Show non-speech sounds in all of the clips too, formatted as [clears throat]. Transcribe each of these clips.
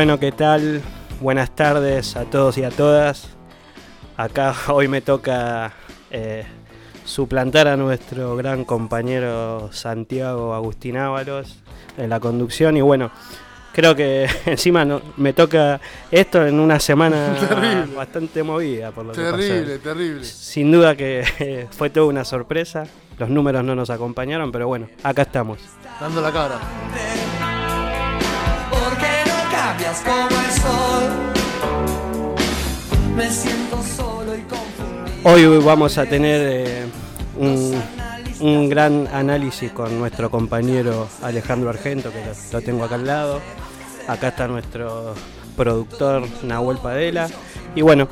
Bueno, ¿qué tal? Buenas tardes a todos y a todas. Acá hoy me toca eh, suplantar a nuestro gran compañero Santiago Agustín Ábalos en la conducción y bueno, creo que [laughs] encima no, me toca esto en una semana [laughs] Terrible. bastante movida por lo que Terrible, pasó. terrible. Sin duda que eh, [laughs] fue toda una sorpresa. Los números no nos acompañaron, pero bueno, acá estamos. Dando la cara. Hoy vamos a tener eh, un, un gran análisis con nuestro compañero Alejandro Argento, que lo, tengo acá al lado. Acá está nuestro productor Nahuel Padela. Y bueno,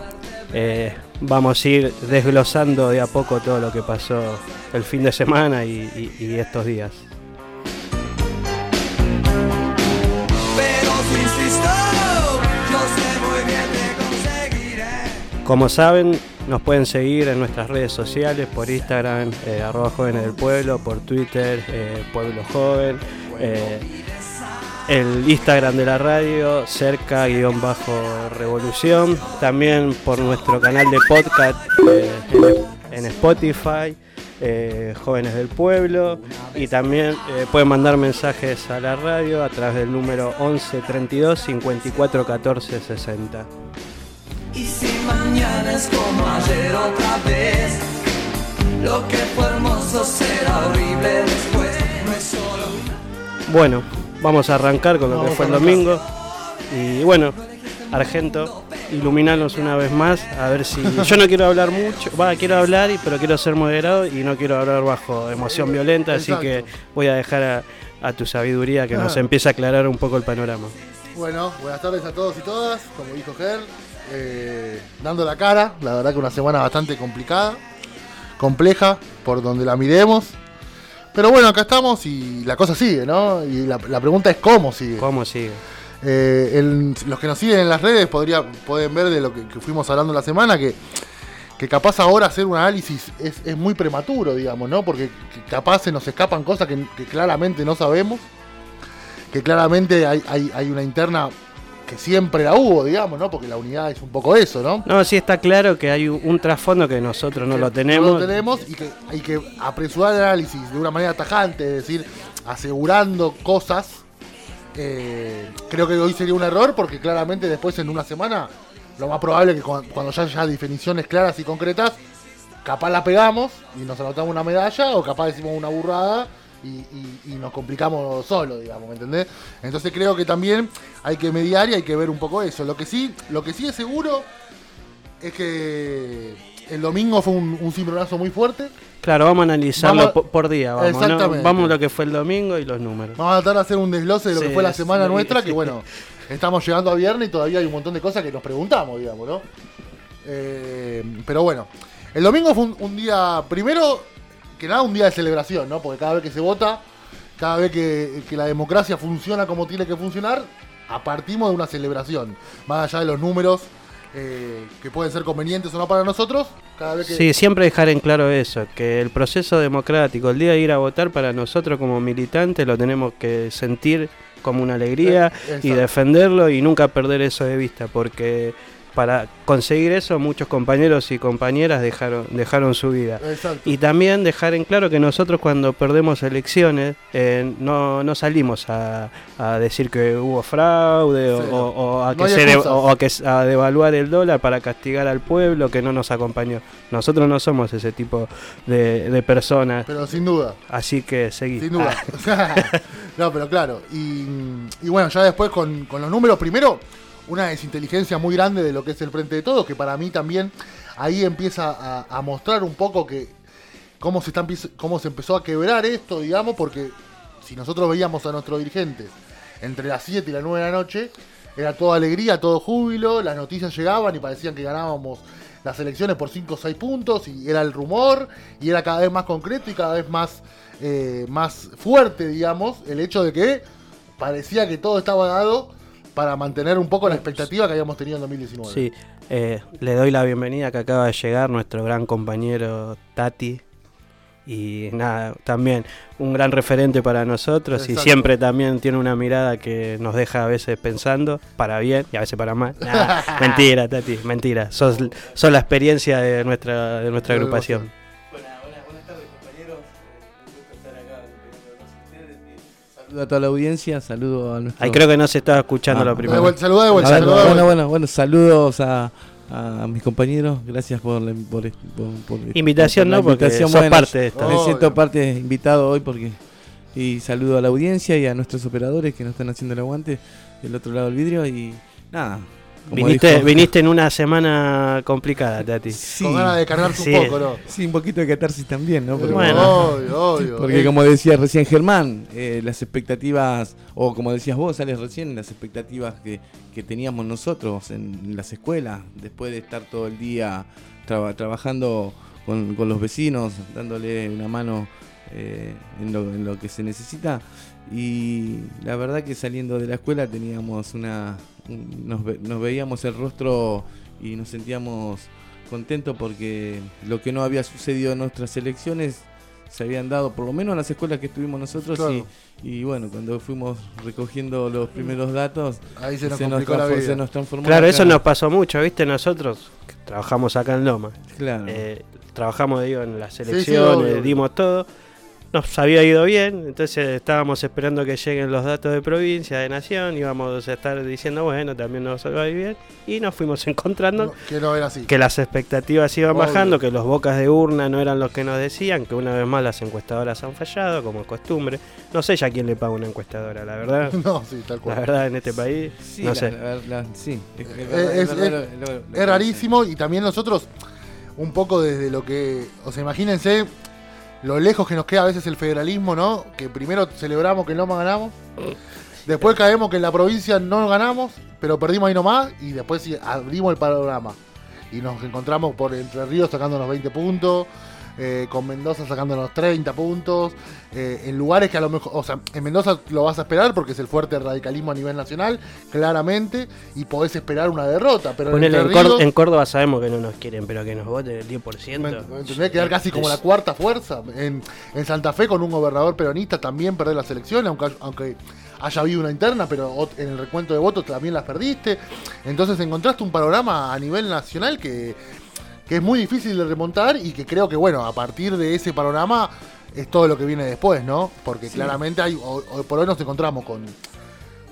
eh, vamos a ir desglosando de a poco todo lo que pasó el fin de semana y estos días. Como saben, nos pueden seguir en nuestras redes sociales, por Instagram, eh, arroba jóvenes del pueblo, por Twitter, eh, pueblo joven, eh, el Instagram de la radio, cerca-revolución, también por nuestro canal de podcast eh, en, en Spotify. eh, jóvenes del pueblo y también pueden mandar mensajes a la radio a través del número 11 32 54 14 60 Y si mañana es como ayer otra vez, lo que fue hermoso será horrible después. No es solo Bueno, vamos a arrancar con lo que fue el domingo. Y bueno, Argento, iluminanos una vez más, a ver si... Yo no quiero hablar mucho, va, quiero hablar, y- pero quiero ser moderado y no quiero hablar bajo emoción violenta, así Exacto. que voy a dejar a, a tu sabiduría que nos Ah. empiece a aclarar un poco el panorama. Bueno, buenas tardes a todos y todas, como dijo Ger, eh, dando la cara, la verdad que una semana bastante complicada, compleja, por donde la miremos. Pero bueno, acá estamos y la cosa sigue, ¿no? Y la, la pregunta es cómo sigue. ¿Cómo sigue? Eh, el- los que nos siguen en las redes podría, pueden ver de lo que, que fuimos hablando la semana, que, que capaz ahora hacer un análisis es, es muy prematuro, digamos, ¿no? Porque que capaz se nos escapan cosas que, que claramente no sabemos, que claramente hay, hay, hay una interna que siempre la hubo, digamos, ¿no? Porque la unidad es un poco eso, ¿no? No, sí está claro que hay un, trasfondo que nosotros no lo tenemos. No lo tenemos y que hay que apresurar el análisis de una manera tajante, es decir, asegurando cosas. Eh, creo que hoy sería un error porque claramente después en una semana lo más probable es que cuando ya haya definiciones claras y concretas, capaz la pegamos y nos anotamos una medalla o capaz decimos una burrada y, y- y nos complicamos solo, digamos, ¿me entendés? Entonces creo que también hay que mediar y hay que ver un poco eso. Lo que sí, lo que sí es seguro es que el domingo fue un, un cimbronazo muy fuerte. Claro, vamos a analizarlo Vamos- por, día, vamos, ¿no? Exactamente. Vamos a lo que fue el domingo y los números. Vamos a tratar de hacer un desglose de lo Sí, que fue la semana sí. nuestra, que [laughs] bueno, estamos llegando a viernes y todavía hay un montón de cosas que nos preguntamos, digamos, ¿no? Eh, pero bueno, el domingo fue un, un día, primero que nada, un día de celebración, ¿no? Porque cada vez que se vota, cada vez que, que la democracia funciona como tiene que funcionar, partimos de una celebración. Más allá de los números eh, que pueden ser convenientes o no para nosotros, cada vez que... Sí, siempre dejar en claro eso, que el proceso democrático, el día de ir a votar para nosotros como militantes lo tenemos que sentir como una alegría Eh, y defenderlo y nunca perder eso de vista, porque para conseguir eso muchos compañeros y compañeras dejaron, dejaron su vida. Exacto. Y también dejar en claro que nosotros cuando perdemos elecciones eh, no, no salimos a, a decir que hubo fraude o, Sí, o- o a que se de- o a que s- a devaluar el dólar para castigar al pueblo que no nos acompañó. Nosotros no somos ese tipo de, de personas, Pero sin duda. así que seguí. Sin duda. [laughs] [laughs] no, pero claro. Y, y bueno, ya después con, con los números, primero, una desinteligencia muy grande de lo que es el Frente de Todos, que para mí también ahí empieza a, mostrar un poco que cómo se, está, empieza- cómo se empezó a quebrar esto, digamos, porque si nosotros veíamos a nuestros dirigentes entre las 7 y las 9 de la noche, era toda alegría, todo júbilo, las noticias llegaban y parecían que ganábamos las elecciones por 5 o 6 puntos y era el rumor y era cada vez más concreto y cada vez más, eh, más fuerte, digamos, el hecho de que parecía que todo estaba dado para mantener un poco la expectativa que habíamos tenido en 2019. Sí, eh, le doy la bienvenida que acaba de llegar nuestro gran compañero Tati. y nada, también un gran referente para nosotros y siempre también tiene una mirada que nos deja a veces pensando, para bien y a veces para mal. Nah, [laughs] mentira, Tati, mentira. Sos, sos la experiencia de nuestra, de nuestra agrupación. Saludo a toda la audiencia, saludo a nuestro... Ahí creo que no se estaba escuchando Ah, primero. vuelta, Saludá de vuelta, de bueno, bueno, bueno, saludos a, a mis compañeros, gracias por la por, por- por- Invitación, por la ¿no? Porque invitación. sos Bueno, parte de esta. Me siento parte invitado hoy porque y saludo a la audiencia y a nuestros operadores que nos están haciendo el aguante del otro lado del vidrio y nada. Viniste, dijo- viniste en una semana complicada, Tati. Sí, Con ganas de cargarse Sí. un poco, ¿no? sí, un poquito de catarsis también, ¿no? Bueno. Obvio, obvio. Porque como decía recién Germán, eh, las expectativas, o como decías vos, Alex, recién, las expectativas que, que teníamos nosotros en las escuelas, después de estar todo el día traba- trabajando con, con los vecinos, dándole una mano eh, en, lo, en lo que se necesita. Y la verdad que saliendo de la escuela teníamos una... nos, ve- nos veíamos el rostro y nos sentíamos contentos porque lo que no había sucedido en nuestras elecciones se habían dado, por lo menos en las escuelas que estuvimos nosotros. Claro. Y, y bueno, cuando fuimos recogiendo los primeros datos, Ahí se nos se, nos complicó la transfor- vida. se nos transformó. Claro, la eso nos pasó mucho, ¿viste? Nosotros que trabajamos acá en Loma. Claro. Eh, trabajamos, digo, en las sí, elecciones, obvio. dimos todo. Nos había ido bien, entonces estábamos esperando que lleguen los datos de provincia, de nación, íbamos a estar diciendo, bueno, también nos va a ir bien. Y nos fuimos [laughs] encontrando No, que no era así. que las expectativas iban Obvio. bajando, que los bocas de urna no eran los que nos decían, que una vez más las encuestadoras han fallado, como es costumbre. No sé ya quién le paga una encuestadora, la verdad. [laughs] No, sí, tal La cual. verdad, en este país, Sí, no la- sé. la- la- sí, Es rarísimo y también nosotros, un poco desde lo que. O sea, imagínense lo lejos que nos queda a veces el federalismo, ¿no? Que primero celebramos que en Loma ganamos, después caemos que en la provincia no ganamos, pero perdimos ahí nomás y después abrimos el panorama. Y nos encontramos por Entre Ríos sacándonos 20 puntos. Eh, con Mendoza sacándonos 30 puntos, eh, en lugares que a lo mejor, o sea, en Mendoza lo vas a esperar porque es el fuerte radicalismo a nivel nacional, claramente, y podés esperar una derrota, pero en Ponele, Entre en, Cór- Ríos- en Córdoba sabemos que no nos quieren, pero que nos voten el 10%. ¿Me me entendés? Quedar casi como la cuarta fuerza. En, en Santa Fe, con un gobernador peronista, también perder las elecciones, aunque, aunque haya habido una interna, pero en el recuento de votos también las perdiste. Entonces encontraste un panorama a nivel nacional que, que es muy difícil de remontar y que creo que, bueno, a partir de ese panorama es todo lo que viene después, ¿no? Porque claramente hay, por hoy nos encontramos con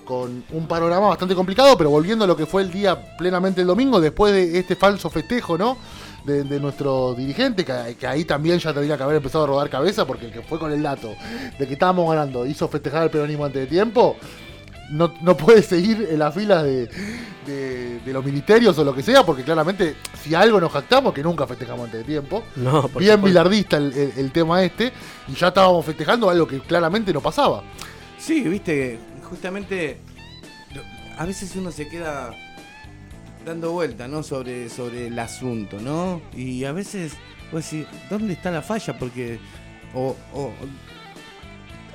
con un panorama bastante complicado, pero volviendo a lo que fue el día plenamente el domingo, después de este falso festejo, ¿no? De, de nuestro dirigente, que, que ahí también ya tendría que haber empezado a rodar cabeza, porque el que fue con el dato de que estábamos ganando, hizo festejar el peronismo antes de tiempo, no, no puede seguir en las filas de, de- de los ministerios o lo que sea, porque claramente si algo nos jactamos, que nunca festejamos antes de tiempo, No, bien bilardista el, el- el tema este, y ya estábamos festejando algo que claramente no pasaba. Sí, viste, justamente a veces uno se queda dando vuelta, ¿no? Sobre, sobre el asunto, ¿no? Y a veces, pues decís, ¿dónde está la falla? Porque, o, o-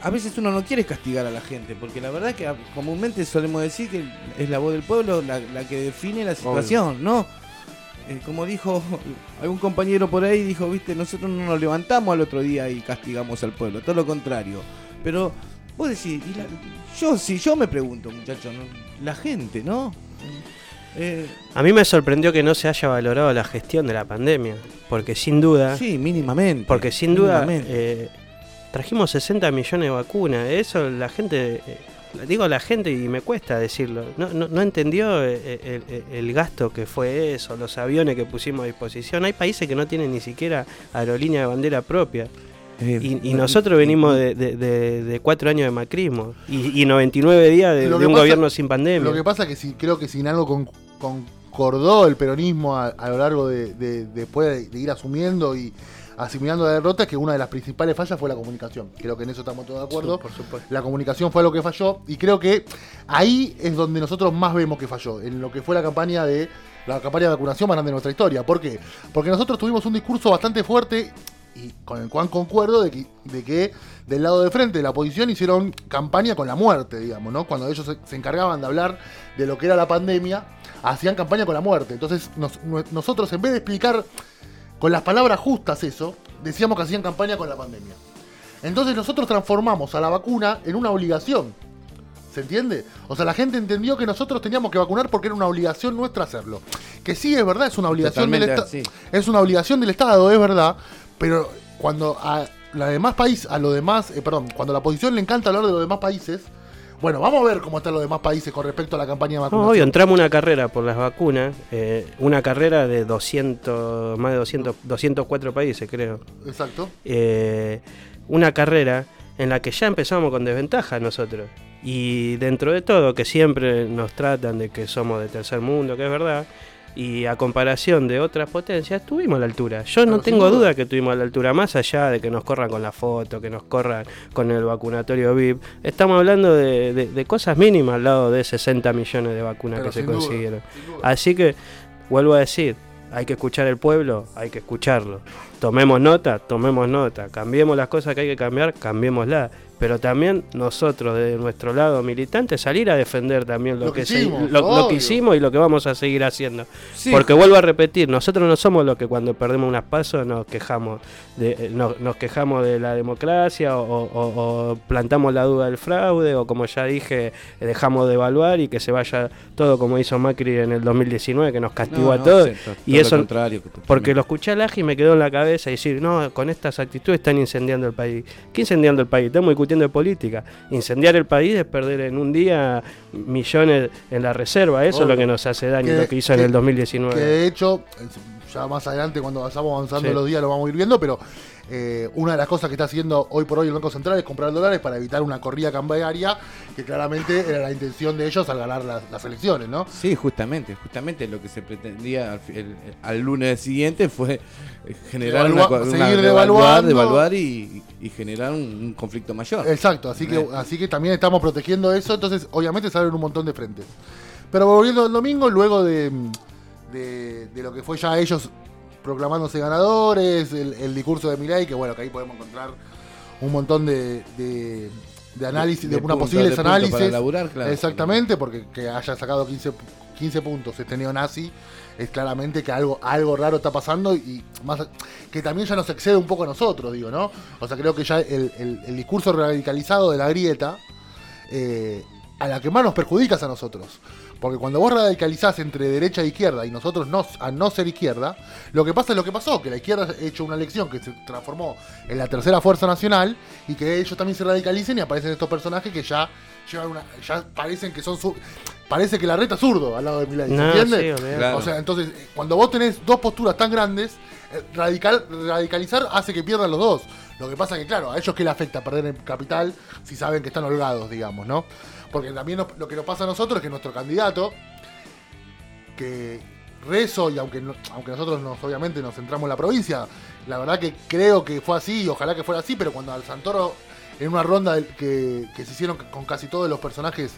a veces uno no quiere castigar a la gente, porque la verdad que comúnmente solemos decir que es la voz del pueblo la, la que define la situación, ¿no? Eh, como dijo algún compañero por ahí, dijo, viste, nosotros no nos levantamos al otro día y castigamos al pueblo, todo lo contrario. Pero vos decís, y la- yo sí, yo me pregunto, muchachos, ¿no? la gente, ¿no? Eh, A mí me sorprendió que no se haya valorado la gestión de la pandemia, porque sin duda, sí, mínimamente. porque sin duda mínimamente. eh, trajimos 60 millones de vacunas, eso la gente, eh, digo la gente y me cuesta decirlo, no, no, no entendió eh, el, el- el gasto que fue eso, los aviones que pusimos a disposición, hay países que no tienen ni siquiera aerolínea de bandera propia. Eh, Y, y nosotros venimos de, de- de- de cuatro años de macrismo y, y 99 días de, un pasa- gobierno sin pandemia. Lo que pasa es que si, creo que sin algo con- concordó el peronismo a, a lo largo de, de- después de, de ir asumiendo y asimilando la derrota es que una de las principales fallas fue la comunicación. Creo que en eso estamos todos de acuerdo. por supuesto. La comunicación fue lo que falló y creo que ahí es donde nosotros más vemos que falló, en lo que fue la campaña de la campaña de vacunación más grande de nuestra historia. ¿Por qué? Porque nosotros tuvimos un discurso bastante fuerte y con el cual concuerdo de que, de que del lado de frente de la oposición hicieron campaña con la muerte, digamos, ¿no? Cuando ellos se, se encargaban de hablar de lo que era la pandemia, hacían campaña con la muerte. Entonces nos- nosotros en vez de explicar con las palabras justas eso, decíamos que hacían campaña con la pandemia. Entonces nosotros transformamos a la vacuna en una obligación. ¿Se entiende? O sea, la gente entendió que nosotros teníamos que vacunar porque era una obligación nuestra hacerlo. Que sí, es verdad, es una obligación del Totalmente así. Es una obligación del Estado, es verdad. Pero cuando a la demás país, a los demás, eh, perdón, cuando a la oposición le encanta hablar de los demás países, bueno, vamos a ver cómo están los demás países con respecto a la campaña de No, vacunación. obvio, entramos una carrera por las vacunas, eh, una carrera de 200, más de 200, 204 países, creo. Exacto. Eh, una carrera en la que ya empezamos con desventaja nosotros. Y dentro de todo, que siempre nos tratan de que somos de tercer mundo, que es verdad, y a comparación de otras potencias, estuvimos a la altura. Yo no tengo duda. duda que estuvimos a la altura, más allá de que nos corran con la foto, que nos corran con el vacunatorio VIP. Estamos hablando de, de- de cosas mínimas al lado de 60 millones de vacunas Pero que se duda, consiguieron. Así que, vuelvo a decir, hay que escuchar el pueblo, hay que escucharlo. Tomemos nota, tomemos nota. Cambiemos las cosas que hay que cambiar, cambiémoslas. Pero también nosotros, desde nuestro lado militante, salir a defender también lo, Lo que que, se- hicimos, lo- lo que hicimos y lo que vamos a seguir haciendo. Sí. Porque vuelvo a repetir, nosotros no somos los que cuando perdemos unas pasos nos quejamos de, eh, no- nos quejamos de la democracia o, o- o plantamos la duda del fraude o como ya dije, dejamos de evaluar y que se vaya todo como hizo Macri en el 2019, que nos castigó No, a no, todos. sí, to- y todo lo eso, contrario, que- porque lo escuché al Aji y me quedó en la cabeza decir, no, con estas actitudes están incendiando el país. ¿Qué incendiando el país? Estamos discutiendo de política. Incendiar el país es perder en un día millones en la reserva. Eso es Obvio. lo que nos hace daño, Que- lo que hizo en que- el 2019. Que de hecho, ya más adelante cuando vayamos avanzando Sí. los días lo vamos a ir viendo, pero eh, una de las cosas que está haciendo hoy por hoy el Banco Central es comprar dólares para evitar una corrida cambiaria, que claramente era la intención de ellos al ganar las, las elecciones, ¿no? Sí, justamente, justamente lo que se pretendía al, fi- el- al lunes siguiente fue generar Devalua- una, seguir devaluar, devaluar y, y generar un, un conflicto mayor. Exacto, así que, así que también estamos protegiendo eso, entonces obviamente salen un montón de frentes. Pero volviendo al domingo, luego de, de, de lo que fue ya ellos proclamándose ganadores, el, el discurso de Milei, que bueno, que ahí podemos encontrar un montón de, de, de análisis, de, De posibles análisis. para laburar, claro. Exactamente, porque que haya sacado 15, 15 puntos este neonazi es claramente que algo, algo raro está pasando y más que también ya nos excede un poco a nosotros, digo, ¿no? O sea, creo que ya el, el- el discurso radicalizado de la grieta eh, a la que más nos perjudica es a nosotros. Porque cuando vos radicalizás entre derecha e izquierda y nosotros no, a no ser izquierda, lo que pasa es lo que pasó, que la izquierda ha hecho una elección que se transformó en la tercera fuerza nacional y que ellos también se radicalicen y aparecen estos personajes que ya llevan una, ya parecen que son su, parece que la reta es zurdo al lado de ¿se No, entiende? sí, olvidate. Claro. O sea, entonces, eh, cuando vos tenés dos posturas tan grandes, eh, radical, radicalizar hace que pierdan los dos. Lo que pasa que, claro, a ellos qué le afecta perder el capital si saben que están holgados, digamos, ¿no? Porque también lo que nos pasa a nosotros es que nuestro candidato, que rezo, y aunque, aunque nosotros nos, obviamente nos centramos en la provincia, la verdad que creo que fue así y ojalá que fuera así, pero cuando al Santoro, en una ronda que, que se hicieron con casi todos los personajes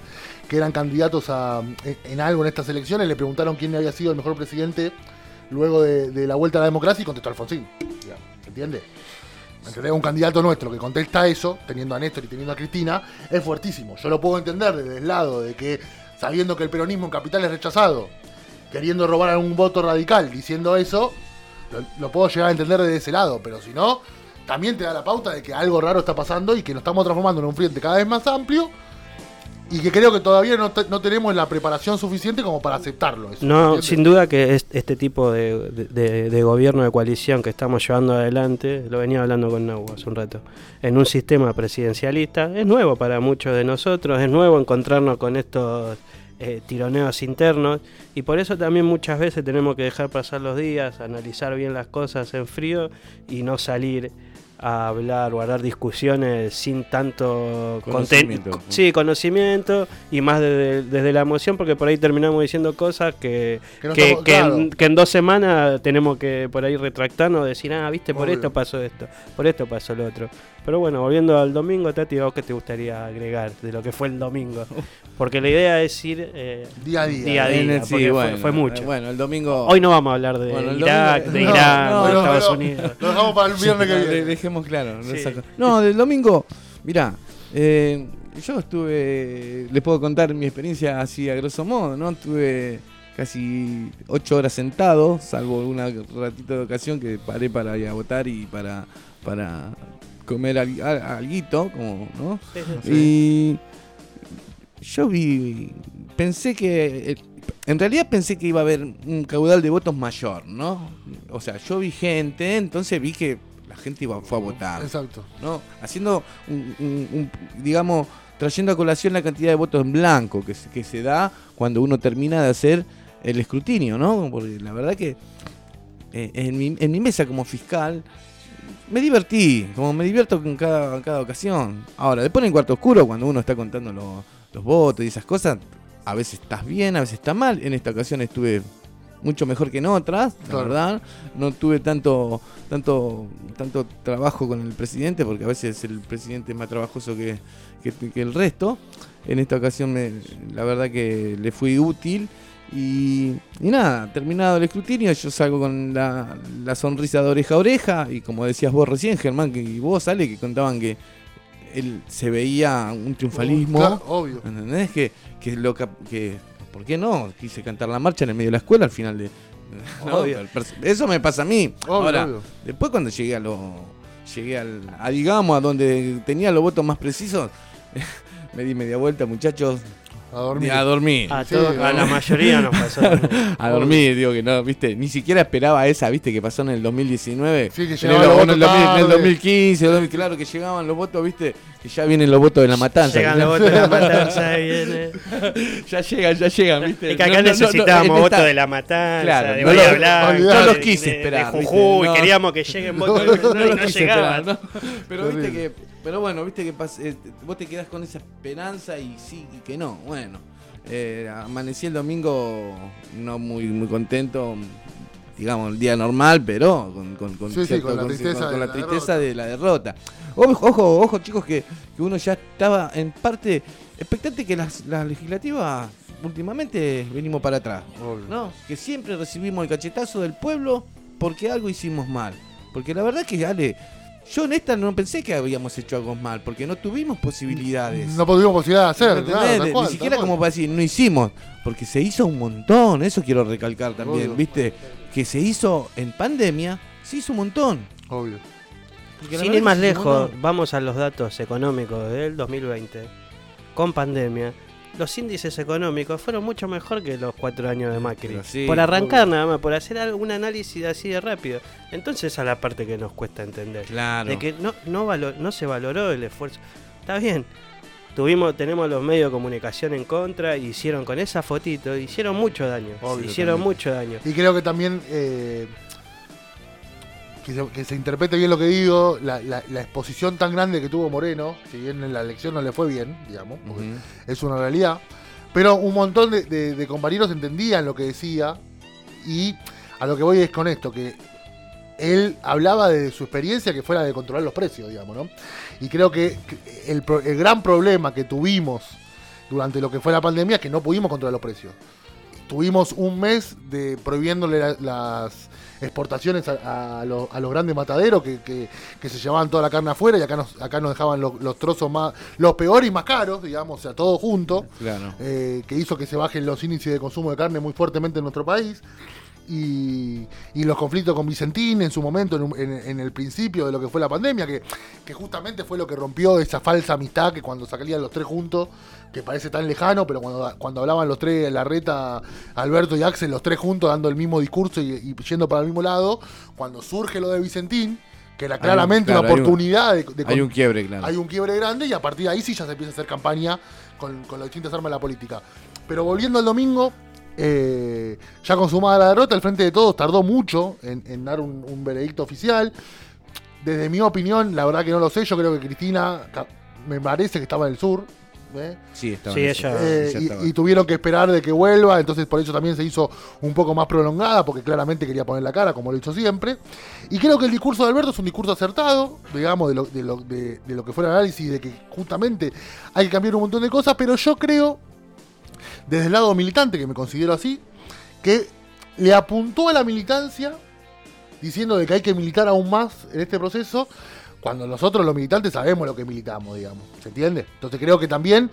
que eran candidatos a, en, algo en estas elecciones, le preguntaron quién había sido el mejor presidente luego de, de la vuelta a la democracia y contestó Alfonsín. digamos, ¿Entiende? ¿Entendés? Un candidato nuestro que contesta eso, teniendo a Néstor y teniendo a Cristina, es fuertísimo. Yo lo puedo entender desde el lado de que, sabiendo que el peronismo en capital es rechazado, queriendo robar algún voto radical diciendo eso, lo, lo puedo llegar a entender desde ese lado, pero si no, también te da la pauta de que algo raro está pasando y que nos estamos transformando en un frente cada vez más amplio y que creo que todavía no, te- no tenemos la preparación suficiente como para aceptarlo. eso, No, ¿entiendes? sin duda que es- este tipo de, de- de- de gobierno de coalición que estamos llevando adelante, lo venía hablando con Nau hace un rato, en un sistema presidencialista, es nuevo para muchos de nosotros, es nuevo encontrarnos con estos eh, tironeos internos y por eso también muchas veces tenemos que dejar pasar los días, analizar bien las cosas en frío y no salir a hablar o a dar discusiones sin tanto conten- Conocimiento. sí, conocimiento y más desde, desde la emoción porque por ahí terminamos diciendo cosas que, Que no que, estamos- que en, claro. que en dos semanas tenemos que por ahí retractarnos, decir, ah, viste, por Obvio. esto pasó esto, por esto pasó lo otro. Pero bueno, volviendo al domingo, Tati, ¿vos qué te gustaría agregar de lo que fue el domingo? Porque la idea es ir eh, Día a día. día a En día, porque sí, fue- bueno, fue, mucho. eh, Bueno, el domingo. Hoy no vamos a hablar de Bueno, el Irak, domingo- de [laughs] No, Irán, no, de no, Estados Unidos. Lo dejamos para el viernes que No, viene. dejemos claro. Sí. No, del domingo, mirá, eh, yo estuve, les puedo contar mi experiencia así a grosso modo, ¿no? Estuve casi ocho horas sentado, salvo una ratito de ocasión que paré para ir a votar y para, para comer al- a- alguito, como, ¿no? Sí, sí, sí. Y yo vi, pensé que, eh, en realidad pensé que iba a haber un caudal de votos mayor, ¿no? O sea, yo vi gente, entonces vi que la gente iba, fue a votar, Exacto. ¿no? Haciendo, un, un- un- digamos, trayendo a colación la cantidad de votos en blanco que se, que se da cuando uno termina de hacer el escrutinio, ¿no? Porque la verdad que eh, en, mi, en mi mesa como fiscal me divertí, como me divierto con cada, cada ocasión. Ahora, después en el cuarto oscuro, cuando uno está contando lo- los votos y esas cosas, a veces estás bien, a veces está mal. En esta ocasión estuve mucho mejor que en otras, la Claro. verdad. No tuve tanto, tanto, tanto trabajo con el presidente, porque a veces el presidente es más trabajoso que, que, que el resto. En esta ocasión, me, la verdad que le fui útil. Y, y nada, terminado el escrutinio, yo salgo con la, la sonrisa de oreja a oreja. Y como decías vos recién, Germán, que, y vos, Ale, que contaban que él se veía un triunfalismo. Claro, obvio. ¿Entendés? Que, que lo que ¿Por qué no? Quise cantar la marcha en el medio de la escuela al final de. [laughs] ¿no? Eso me pasa a mí. Obvio, Ahora, obvio. después cuando llegué a lo. Llegué al, a digamos a donde tenía los votos más precisos. [laughs] me di media vuelta, muchachos. A dormir. A dormir. A, Sí, todo- a no. la mayoría nos pasó. [laughs] A dormir, digo que no, viste, ni siquiera esperaba esa, viste, que pasó en el 2019. Sí, que en, llegaban el, los en el votos 2000 en el tarde. 2015, 2000, claro que llegaban los votos, viste, que ya vienen los votos de la matanza. Llegan los votos de la matanza y viene. [laughs] ya llegan, ya llegan, viste. Y que acá No, no, no, no, necesitábamos en votos esta- de la matanza, Claro, de no Bahía los- Blanca, no los quise de- esperar, de. Jujuy, No. queríamos que lleguen votos [laughs] No, no, no no llegaban. esperar, ¿no? Pero viste que, pero bueno, viste que pas- eh, vos te quedás con esa esperanza y sí y que no. Bueno, eh, amanecí el domingo no muy muy contento, digamos el día normal, pero con, con, con Sí, sí, cierto- con la tristeza de la la tristeza de la derrota. Ojo, ojo, ojo, chicos, que, que uno ya estaba en parte expectante que las, las legislativas últimamente venimos para atrás. Obvio. ¿no? Que siempre recibimos el cachetazo del pueblo porque algo hicimos mal. Porque la verdad que, Ale, yo en esta no pensé que habíamos hecho algo mal, porque no tuvimos posibilidades. No tuvimos posibilidad de hacer, ¿Me claro, tal Ni cual, siquiera cual. como para decir, no hicimos, porque se hizo un montón, eso quiero recalcar también, Obvio. ¿viste? Que se hizo en pandemia, se hizo un montón. Obvio. Sin ir más lejos, vamos a los datos económicos del 2020. Con pandemia, los índices económicos fueron mucho mejor que los cuatro años de Macri. Sí, por arrancar nada más, por hacer algún análisis así de rápido. Entonces esa es la parte que nos cuesta entender. Claro. De que no, no, se valoró el esfuerzo. Está bien. Tuvimos, tenemos los medios de comunicación en contra, y hicieron con esa fotito, hicieron mucho daño. Obvio, hicieron también. mucho daño. Y creo que también eh, que, se, que se interprete bien lo que digo, la, la- la exposición tan grande que tuvo Moreno, si bien en la elección no le fue bien, digamos, porque es una realidad, pero un montón de, de- de compañeros entendían lo que decía y a lo que voy es con esto, que él hablaba de su experiencia que fuera de controlar los precios, digamos, ¿no? Y creo que el, gran problema que tuvimos durante lo que fue la pandemia es que no pudimos controlar los precios. Tuvimos un mes de prohibiéndole la- las exportaciones a, a los, a los grandes mataderos que, que- que se llevaban toda la carne afuera y acá nos, acá nos dejaban los, los trozos más, los peores y más caros, digamos, o sea, todo junto Claro. eh, que hizo que se bajen los índices de consumo de carne muy fuertemente en nuestro país. Y, y los conflictos con Vicentín en su momento, en, un- en- en el principio de lo que fue la pandemia, que, que justamente fue lo que rompió esa falsa amistad que cuando salían los tres juntos, que parece tan lejano, pero cuando, cuando hablaban los tres, la reta, Alberto y Axel, los tres juntos dando el mismo discurso y, y yendo para el mismo lado, cuando surge lo de Vicentín, que era un- claramente claro, una hay un- oportunidad de, de Hay un quiebre, claro. hay un quiebre grande y a partir de ahí sí ya se empieza a hacer campaña con, con las distintas armas de la política. Pero volviendo al domingo, eh, ya consumada la derrota, el Frente de Todos tardó mucho en, en dar un, un veredicto oficial. Desde mi opinión, la verdad que no lo sé, yo creo que Cristina me parece que estaba en el sur. ¿eh? Sí, estaba Sí, en eso. ella- Eh, y- estaba. y, tuvieron que esperar de que vuelva, entonces por eso también se hizo un poco más prolongada, porque claramente quería poner la cara, como lo hizo siempre. Y creo que el discurso de Alberto es un discurso acertado, digamos, de lo, de lo, de- de lo que fue el análisis, de que justamente hay que cambiar un montón de cosas, pero yo creo, desde el lado militante, que me considero así, que le apuntó a la militancia diciendo de que hay que militar aún más en este proceso, cuando nosotros los militantes sabemos lo que militamos, digamos. ¿Se entiende? Entonces creo que también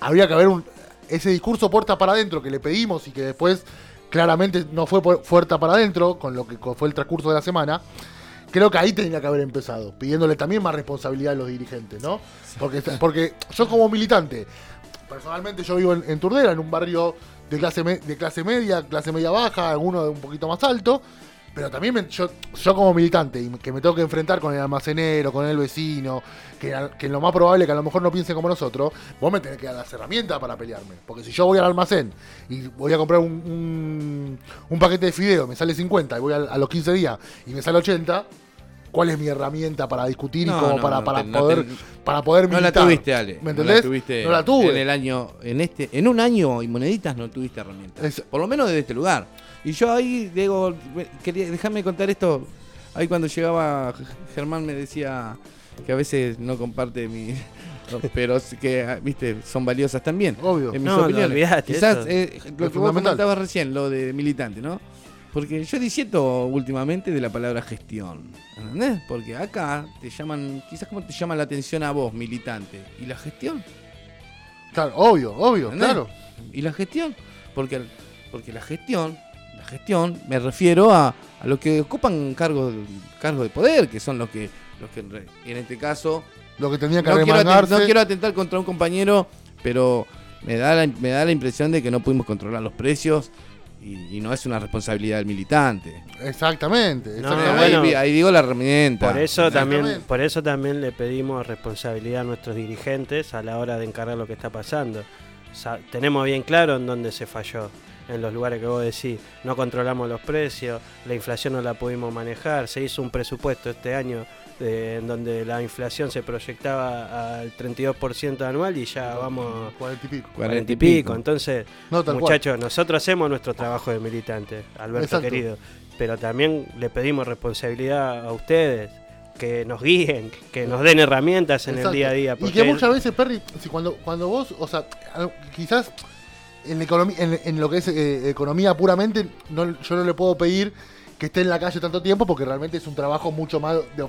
habría que haber un, ese discurso puerta para adentro que le pedimos y que después claramente no fue fuerte para adentro, con lo que fue el transcurso de la semana. Creo que ahí tenía que haber empezado, pidiéndole también más responsabilidad a los dirigentes, ¿no? Porque, porque yo como militante, personalmente yo vivo en, en Turdera, en un barrio de clase, me- de clase media, clase media baja, alguno de un poquito más alto, pero también me- yo, yo como militante, y que me tengo que enfrentar con el almacenero, con el vecino, que, que lo más probable que a lo mejor no piensen como nosotros, vos me tenés que dar las herramientas para pelearme. Porque si yo voy al almacén y voy a comprar un, un, paquete de fideo, me sale 50 y voy a, a los 15 días y me sale 80, ¿cuál es mi herramienta para discutir y como no, para, no para no poder, para poder No la tuviste, Ale. ¿Me No entendés? la tuviste No la tuve. En el año, en este, en un año y moneditas no tuviste herramientas. Es- Por lo menos desde este lugar. Y yo ahí, quería, déjame contar esto. Ahí cuando llegaba Germán me decía que a veces no comparte mi. [laughs] Pero que, ah, viste, son valiosas también. Obvio. En mis No, no, olvidate, Quizás eh, lo que vos comentabas recién, lo de militante, ¿no? Porque yo disiento últimamente de la palabra gestión. ¿Entendés? Porque acá te llaman, quizás como te llama la atención a vos, militante. ¿Y la gestión? Claro, obvio, obvio, ¿Entendés? claro. ¿Y la gestión? Porque, porque la gestión, la gestión, me refiero a, a los que ocupan cargos cargos de poder, que son los que, los que en este caso, Lo que tendría que no quiero, no quiero atentar contra un compañero, pero me da la, me da la impresión de que no pudimos controlar los precios y, y no es una responsabilidad del militante. Exactamente, ahí, bueno. vi- ahí digo la herramienta. Por eso también, por eso también le pedimos responsabilidad a nuestros dirigentes a la hora de encargar lo que está pasando. Sa- tenemos bien claro en dónde se falló, en los lugares que vos decís, no controlamos los precios, la inflación no la pudimos manejar, se hizo un presupuesto este año eh, en donde la inflación se proyectaba al 32% anual y ya vamos Cuarenta y pico. Cuarenta 40 y pico. Entonces, No, tal cual. muchachos, nosotros hacemos nuestro trabajo de militante, Alberto Exacto. querido, pero también le pedimos responsabilidad a ustedes, que nos guíen, que nos den herramientas en Exacto. el día a día. Y que muchas veces, Perry, si cuando, cuando vos, o sea, quizás en, la economía, en, en lo que es eh, economía puramente, no, yo no le puedo pedir que esté en la calle tanto tiempo porque realmente es un trabajo mucho más, de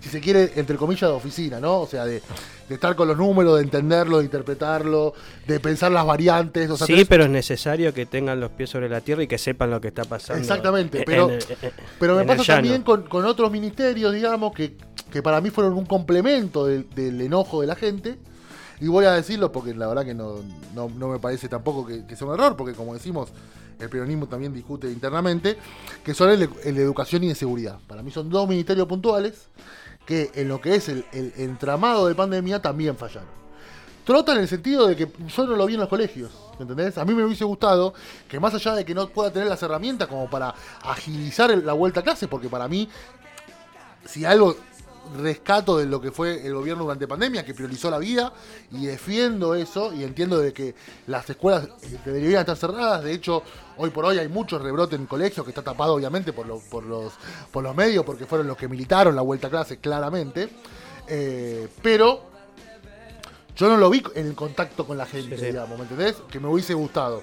si se quiere, entre comillas, de oficina, ¿no? O sea, de, de estar con los números, de entenderlo, de interpretarlo, de pensar las variantes. O sea, sí, tenés- pero es necesario que tengan los pies sobre la tierra y que sepan lo que está pasando. Exactamente, en- pero- el- en- Pero me pasa también con, con otros ministerios, digamos, que, que para mí fueron un complemento del, del enojo de la gente. Y voy a decirlo porque la verdad que no, no, no me parece tampoco que, que sea un error, porque como decimos, el peronismo también discute internamente, que son el, de- educación y de seguridad. Para mí son dos ministerios puntuales que en lo que es el, el entramado de pandemia también fallaron. Trota en el sentido de que yo no lo vi en los colegios, ¿entendés? A mí me hubiese gustado que más allá de que no pueda tener las herramientas como para agilizar la vuelta a clase, porque para mí, si algo rescato de lo que fue el gobierno durante pandemia, que priorizó la vida, y defiendo eso, y entiendo de que las escuelas eh, deberían estar cerradas, de hecho, hoy por hoy hay muchos rebrotes en colegios, que está tapado obviamente por, los por, los, por los medios, porque fueron los que militaron la vuelta a clase, claramente, Eh, pero yo no lo vi en el contacto con la gente, Sí, sí. digamos, ¿me entendés? Que me hubiese gustado.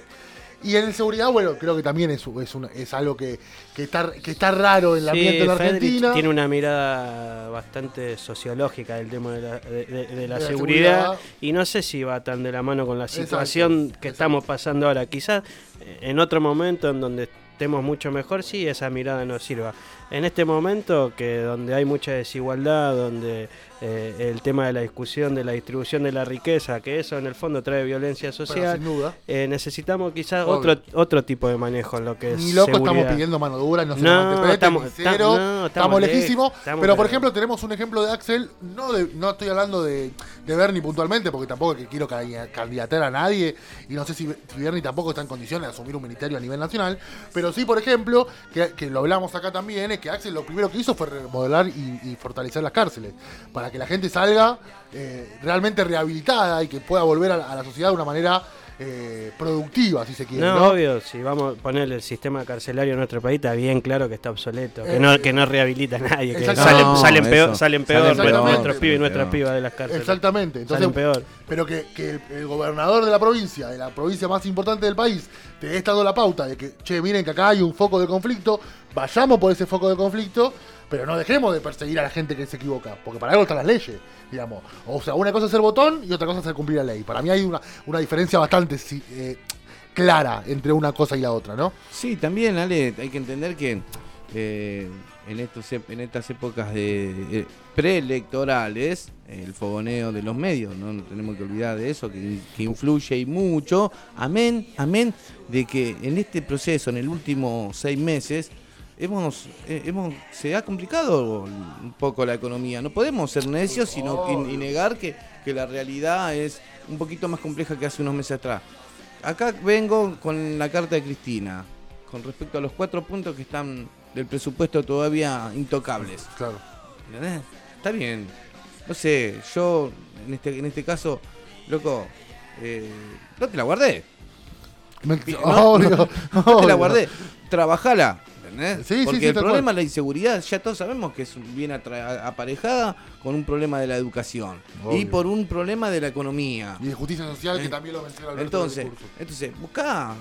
Y en seguridad, bueno, creo que también es, es, es algo que, que, está, que está raro en el Sí, ambiente de la Argentina. tiene una mirada bastante sociológica del tema de la, de- de- de la la seguridad, seguridad. y no sé si va tan de la mano con la Exacto, situación que exacto. estamos pasando ahora. Quizás eh, en otro momento en donde estemos mucho mejor, sí, esa mirada nos sirva. En este momento, que donde hay mucha desigualdad, donde eh, el tema de la discusión de la distribución de la riqueza, que eso en el fondo trae violencia social, sin duda. eh, necesitamos quizás Obvio. otro otro tipo de manejo en lo que es Ni loco estamos pidiendo mano dura, no se No, estamos- ta- no, estamos, estamos lejísimos. estamos pero por ejemplo tenemos un ejemplo de Axel, no de, no estoy hablando de, de Bernie puntualmente, porque tampoco es que quiero ca- candidatar a nadie, y no sé si, si Bernie tampoco está en condiciones de asumir un ministerio a nivel nacional, pero sí, por ejemplo, que, que lo hablamos acá también, es que Axel lo primero que hizo fue remodelar y, y fortalecer las cárceles, para que la gente salga eh, realmente rehabilitada y que pueda volver a, la- a la sociedad de una manera eh, productiva, si se quiere. No, ¿no? obvio, si vamos a poner el sistema carcelario en nuestro país, está bien claro que está obsoleto, que Eh, no, que no rehabilita a nadie, que salen, No, salen peor, salen peor Salen peor, nuestros pibes y nuestras pibas de las cárceles. Exactamente. Entonces, Salen peor. Pero que, que el, el gobernador de la provincia, de la provincia más importante del país, te dé dando la pauta de que, che, miren que acá hay un foco de conflicto, vayamos por ese foco de conflicto, pero no dejemos de perseguir a la gente que se equivoca, porque para algo están las leyes, digamos. O sea, una cosa es ser botón y otra cosa es hacer cumplir la ley. Para mí hay una, una diferencia bastante eh, clara entre una cosa y la otra, ¿no? Sí, también, Ale, hay que entender que eh, en, estos, en estas épocas de, eh, preelectorales, el fogoneo de los medios, ¿no? No tenemos que olvidar de eso, que, que influye y mucho. Amén, amén, de que en este proceso, en el último seis meses, hemos, eh, hemos se ha complicado un poco la economía. No podemos ser necios sino, y, y negar que, que la realidad es un poquito más compleja que hace unos meses atrás. Acá vengo con la carta de Cristina, con respecto a los cuatro puntos que están del presupuesto todavía intocables. Claro. ¿Entendés? Está bien. No sé, yo en este, en este caso, loco, eh, no te la guardé. Me- [laughs] No, te la [laughs] guardé. Trabajala. ¿Entendés? Sí, sí, Porque sí, el problema cual. de la inseguridad, ya todos sabemos que es, atra- aparejada con un problema de la educación y por un problema de la economía. Y de justicia social, que Eh, también lo menciona Alberto Entonces, en entonces, buscá.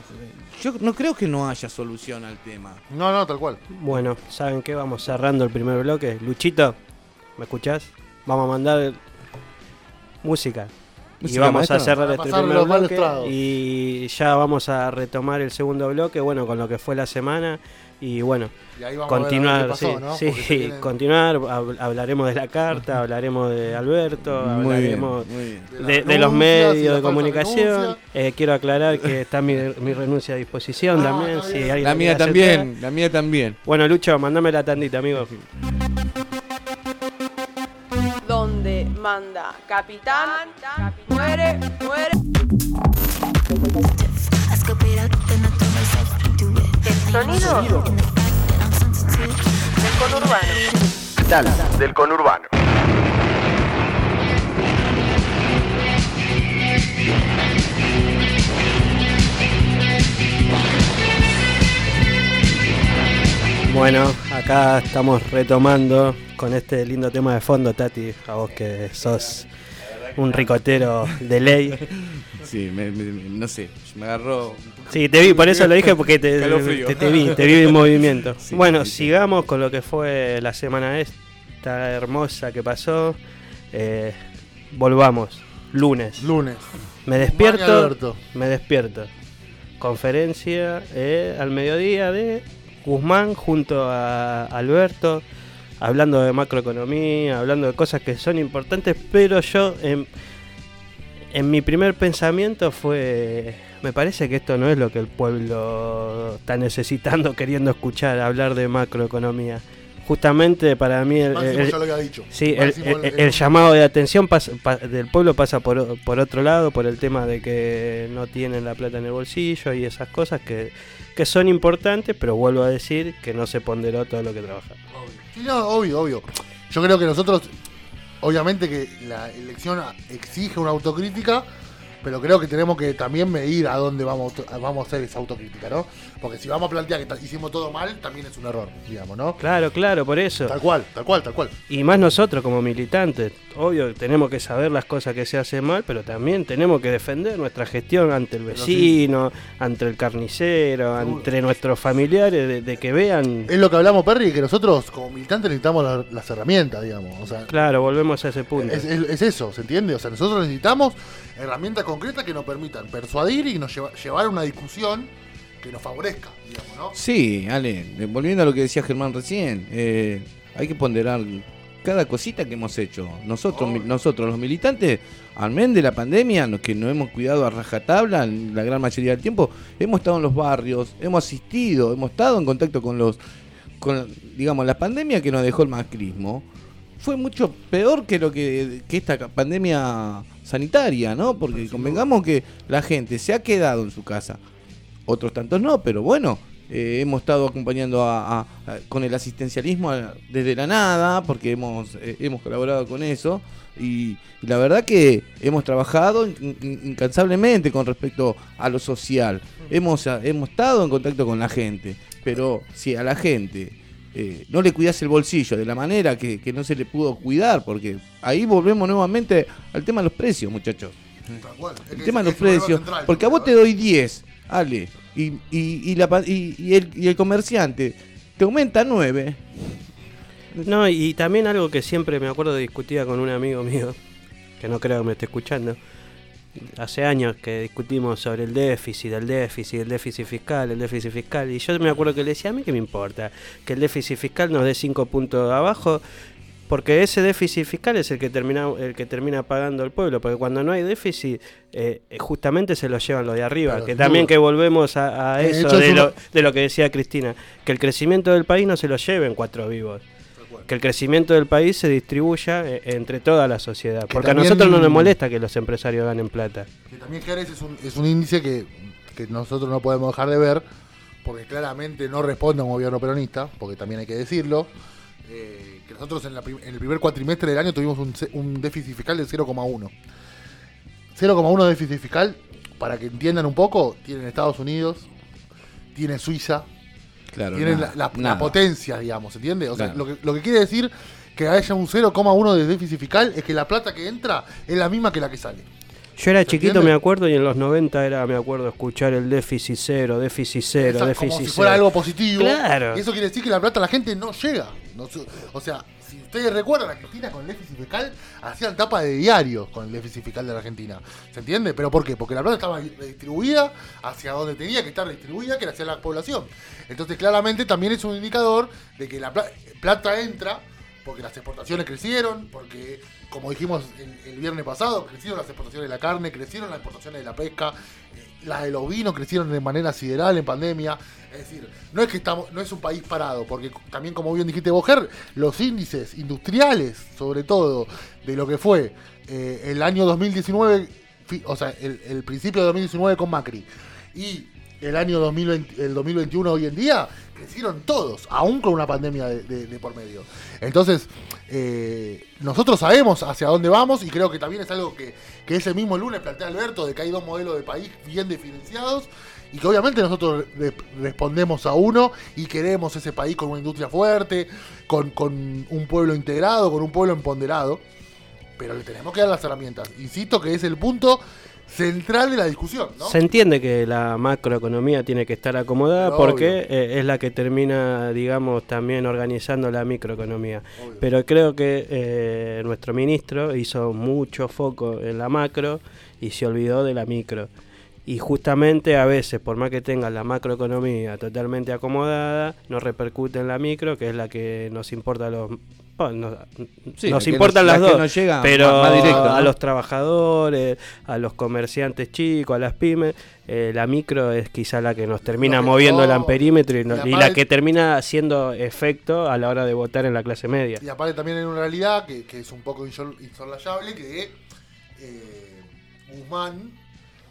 Yo no creo que no haya solución al tema. No, no, tal cual. Bueno, ¿saben qué? Vamos cerrando el primer bloque. Luchito, ¿me escuchás? Vamos a mandar música. y vamos maestro. a cerrar este primer bloque. Y ya vamos a retomar el segundo bloque, bueno, con lo que fue la semana. Y bueno, Y ahí vamos a ver continuar, pasó, sí, continuar, hab- hablaremos de la carta, hablaremos de Alberto, Muy bien, hablaremos muy bien. de las de, de los medios de comunicación. Eh, quiero aclarar que está mi, [laughs] mi renuncia a disposición Ah, también. si alguien La mía también, aceptar. la mía también. Bueno, Lucho, mandame la tandita, amigo. donde manda capitán, muere, muere. Sonido del conurbano. del conurbano. Bueno, acá estamos retomando con este lindo tema de fondo, Tati. A vos que sos un ricotero de ley. Sí, me- me- me- no sé, me agarró. Sí, te vi, por eso lo dije porque te, te, te vi, te vi en movimiento. Sí, bueno, sí, sí. sigamos con lo que fue la semana esta hermosa que pasó. Eh, volvamos, lunes. Lunes. Me despierto, me despierto. Conferencia eh, al mediodía de Guzmán junto a Alberto, hablando de macroeconomía, hablando de cosas que son importantes, pero yo en, en mi primer pensamiento fue, me parece que esto no es lo que el pueblo está necesitando, [laughs] queriendo escuchar, hablar de macroeconomía. Justamente para mí el, Máximo el- ya lo había dicho. Sí, el, Máximo el- el llamado de atención pasa- pa- del pueblo pasa por, o- por otro lado, por el tema de que no tienen la plata en el bolsillo y esas cosas que, que son importantes, pero vuelvo a decir que no se ponderó todo lo que trabaja. Sí, no, obvio, obvio. Yo creo que nosotros, obviamente que la elección exige una autocrítica, pero creo que tenemos que también medir a dónde vamos, vamos a hacer esa autocrítica, ¿no? Porque si vamos a plantear que hicimos todo mal, también es un error, digamos, ¿no? Claro, claro, por eso. Tal cual, tal cual, tal cual. Y más nosotros como militantes, obvio, tenemos que saber las cosas que se hacen mal, pero también tenemos que defender nuestra gestión ante el sí. vecino, ante el carnicero, Seguro. entre nuestros familiares, de, de que vean... Es lo que hablamos, Perry, que nosotros como militantes necesitamos la- las herramientas, digamos. O sea, Claro, volvemos a ese punto. es, es- es eso, ¿se entiende? O sea, nosotros necesitamos herramientas concretas que nos permitan persuadir y nos lleva- llevar una discusión que nos favorezca, digamos, ¿no? Sí, Ale, volviendo a lo que decía Germán recién, eh, hay que ponderar cada cosita que hemos hecho. Nosotros, mi- nosotros los militantes, al menos de la pandemia, los que nos hemos cuidado a rajatabla la gran mayoría del tiempo, hemos estado en los barrios, hemos asistido, hemos estado en contacto con los, con, digamos, la pandemia que nos dejó el macrismo. Fue mucho peor que lo que, que esta pandemia sanitaria, ¿no? Porque convengamos que la gente se ha quedado en su casa otros tantos no, pero bueno, eh, hemos estado acompañando a, a- a- con el asistencialismo desde la nada, porque hemos, eh, hemos colaborado con eso, y, y la verdad que hemos trabajado in- in- incansablemente con respecto a lo social, hemos, a- hemos estado en contacto con la gente, pero si a la gente eh, no le cuidas el bolsillo de la manera que, que no se le pudo cuidar, porque ahí volvemos nuevamente al tema de los precios, muchachos. El tema de los precios. Porque a vos te doy 10, Ale, y, y, y, el, y el comerciante te aumenta 9. No, y también algo que siempre me acuerdo discutía con un amigo mío, que no creo que me esté escuchando, hace años que discutimos sobre el déficit, el déficit, el déficit fiscal, el déficit fiscal. Y yo me acuerdo que le decía, a mí qué me importa, que el déficit fiscal nos dé 5 puntos abajo, porque ese déficit fiscal es el que termina, el que termina pagando el pueblo, porque cuando no hay déficit, eh, justamente se lo llevan los de arriba, Claro, que también que volvemos a, eso es de, lo, de lo que decía Cristina, que el crecimiento del país no se lo lleven cuatro vivos. Que el crecimiento del país se distribuya eh, entre toda la sociedad. Que Porque también- a nosotros no nos molesta que los empresarios ganen plata. Que también Jerez es un, es un índice que, que nosotros no podemos dejar de ver, porque claramente no responde a un gobierno peronista, porque también hay que decirlo. eh, nosotros en, la en el primer cuatrimestre del año tuvimos un, un déficit fiscal de 0,1. 0,1 de déficit fiscal, para que entiendan un poco, tienen Estados Unidos, tiene Suiza, Claro, tienen nada, la, la- la nada. potencia, digamos, ¿entiendes? O sea, lo que, lo que quiere decir que haya un 0,1 de déficit fiscal es que la plata que entra es la misma que la que sale. Yo era ¿Se chiquito, entiende? me acuerdo, y en los 90 era, me acuerdo, escuchar el déficit cero, déficit cero, Esa- déficit como si cero. fuera algo positivo. Claro. Y eso quiere decir que la plata a la gente no llega. No o sea, si ustedes recuerdan, a Cristina con el déficit fiscal hacían tapa de diario con el déficit fiscal de la Argentina. ¿Se entiende? ¿Pero por qué? Porque la plata estaba distribuida hacia donde tenía que estar distribuida, que era hacia la población. Entonces, claramente también es un indicador de que la pla- plata entra porque las exportaciones crecieron, porque, como dijimos el, viernes pasado, crecieron las exportaciones de la carne, crecieron las exportaciones de la pesca, eh, las de los vinos crecieron de manera sideral en pandemia. Es decir, no es que estamos, no es un país parado, porque también, como bien dijiste vos, Ger, los índices industriales, sobre todo, de lo que fue eh, el año 2019, fi- o sea, el, el principio de 2019 con Macri, y el año 2020, el 2021 hoy en día, crecieron todos, aún con una pandemia de, por medio. Entonces, eh, nosotros sabemos hacia dónde vamos y creo que también es algo que, que ese mismo lunes plantea Alberto, de que hay dos modelos de país bien diferenciados y que obviamente nosotros re- respondemos a uno y queremos ese país con una industria fuerte, con, con un pueblo integrado, con un pueblo empoderado, pero le tenemos que dar las herramientas. Insisto que es el punto central de la discusión, ¿no? Se entiende que la macroeconomía tiene que estar acomodada porque eh, es la que termina, digamos, también organizando la microeconomía. Obvio. Pero creo que eh, nuestro ministro hizo mucho foco en la macro y se olvidó de la micro. Y justamente a veces, por más que tenga la macroeconomía totalmente acomodada, no repercute en la micro, que es la que nos importa a los... nos Sí, importan nos- las la dos, nos llega pero más- más directo, a los trabajadores, a los comerciantes chicos, a las pymes, eh, la micro es quizá la que nos termina moviendo el amperímetro y, no- y y la que termina haciendo efecto a la hora de votar en la clase media. Y aparte también hay una realidad que, que es un poco insol- insolayable, que eh, Guzmán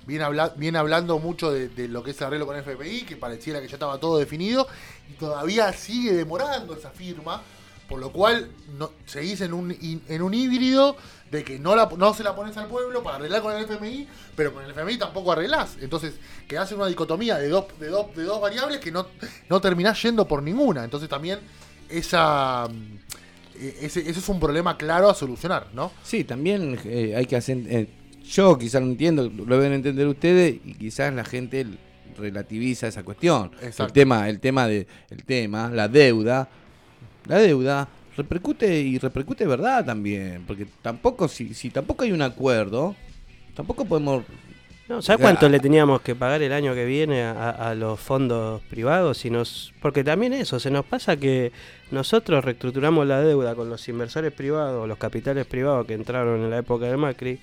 viene, habla- viene hablando mucho de, de lo que es el arreglo con el FPI, que pareciera que ya estaba todo definido, y todavía sigue demorando esa firma, por lo cual no, seguís en un, in- en un híbrido de que no, la, no se la pones al pueblo para arreglar con el FMI, pero con el FMI tampoco arreglás. Entonces, que hace una dicotomía de dos, de dos, de dos variables que no, no terminás yendo por ninguna. Entonces también esa... mm, Ese, ese es un problema claro a solucionar, ¿no? Sí, también eh, hay que hacer. eh, yo quizás no entiendo, lo deben entender ustedes y quizás la gente relativiza esa cuestión. Exacto. El tema, el tema de, el tema, la deuda, la deuda repercute y repercute verdad también, porque tampoco si, si tampoco hay un acuerdo, tampoco podemos No, ¿Sabes cuánto le teníamos que pagar el año que viene a, a los fondos privados? Si nos, porque también eso, se nos pasa que nosotros reestructuramos la deuda con los inversores privados, los capitales privados que entraron en la época de Macri,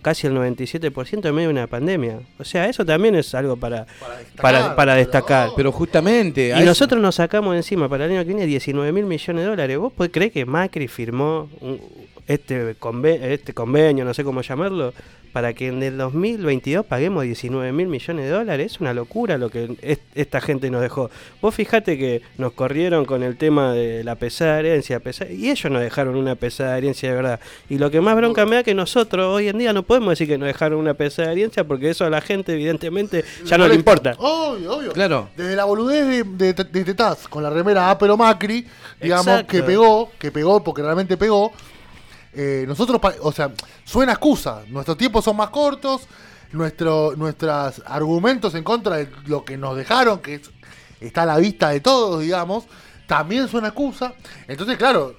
casi el 97% en medio de una pandemia. O sea, eso también es algo para, Para destacar. para, para destacar. pero- Pero justamente. Y nosotros nos sacamos encima para el año que viene 19 mil millones de dólares. ¿Vos podés creer que Macri firmó un- este, conve- este convenio, no sé cómo llamarlo, para que en el 2022 paguemos 19 mil millones de dólares? Es una locura lo que es- esta gente nos dejó. Vos fijate que nos corrieron con el tema de la pesada herencia, pesa- y ellos nos dejaron una pesada herencia de verdad. Y lo que más bronca me da que nosotros hoy en día no podemos decir que nos dejaron una pesada herencia porque eso a la gente evidentemente ya no le importa. Obvio, obvio. Claro. Desde la boludez de, de, con la remera A pero Macri, digamos, Exacto. que pegó, que pegó porque realmente pegó. Eh, nosotros, o sea, suena excusa. Nuestros tiempos son más cortos, nuestro, nuestros argumentos en contra de lo que nos dejaron, que es- está a la vista de todos, digamos, también suena excusa. Entonces, claro,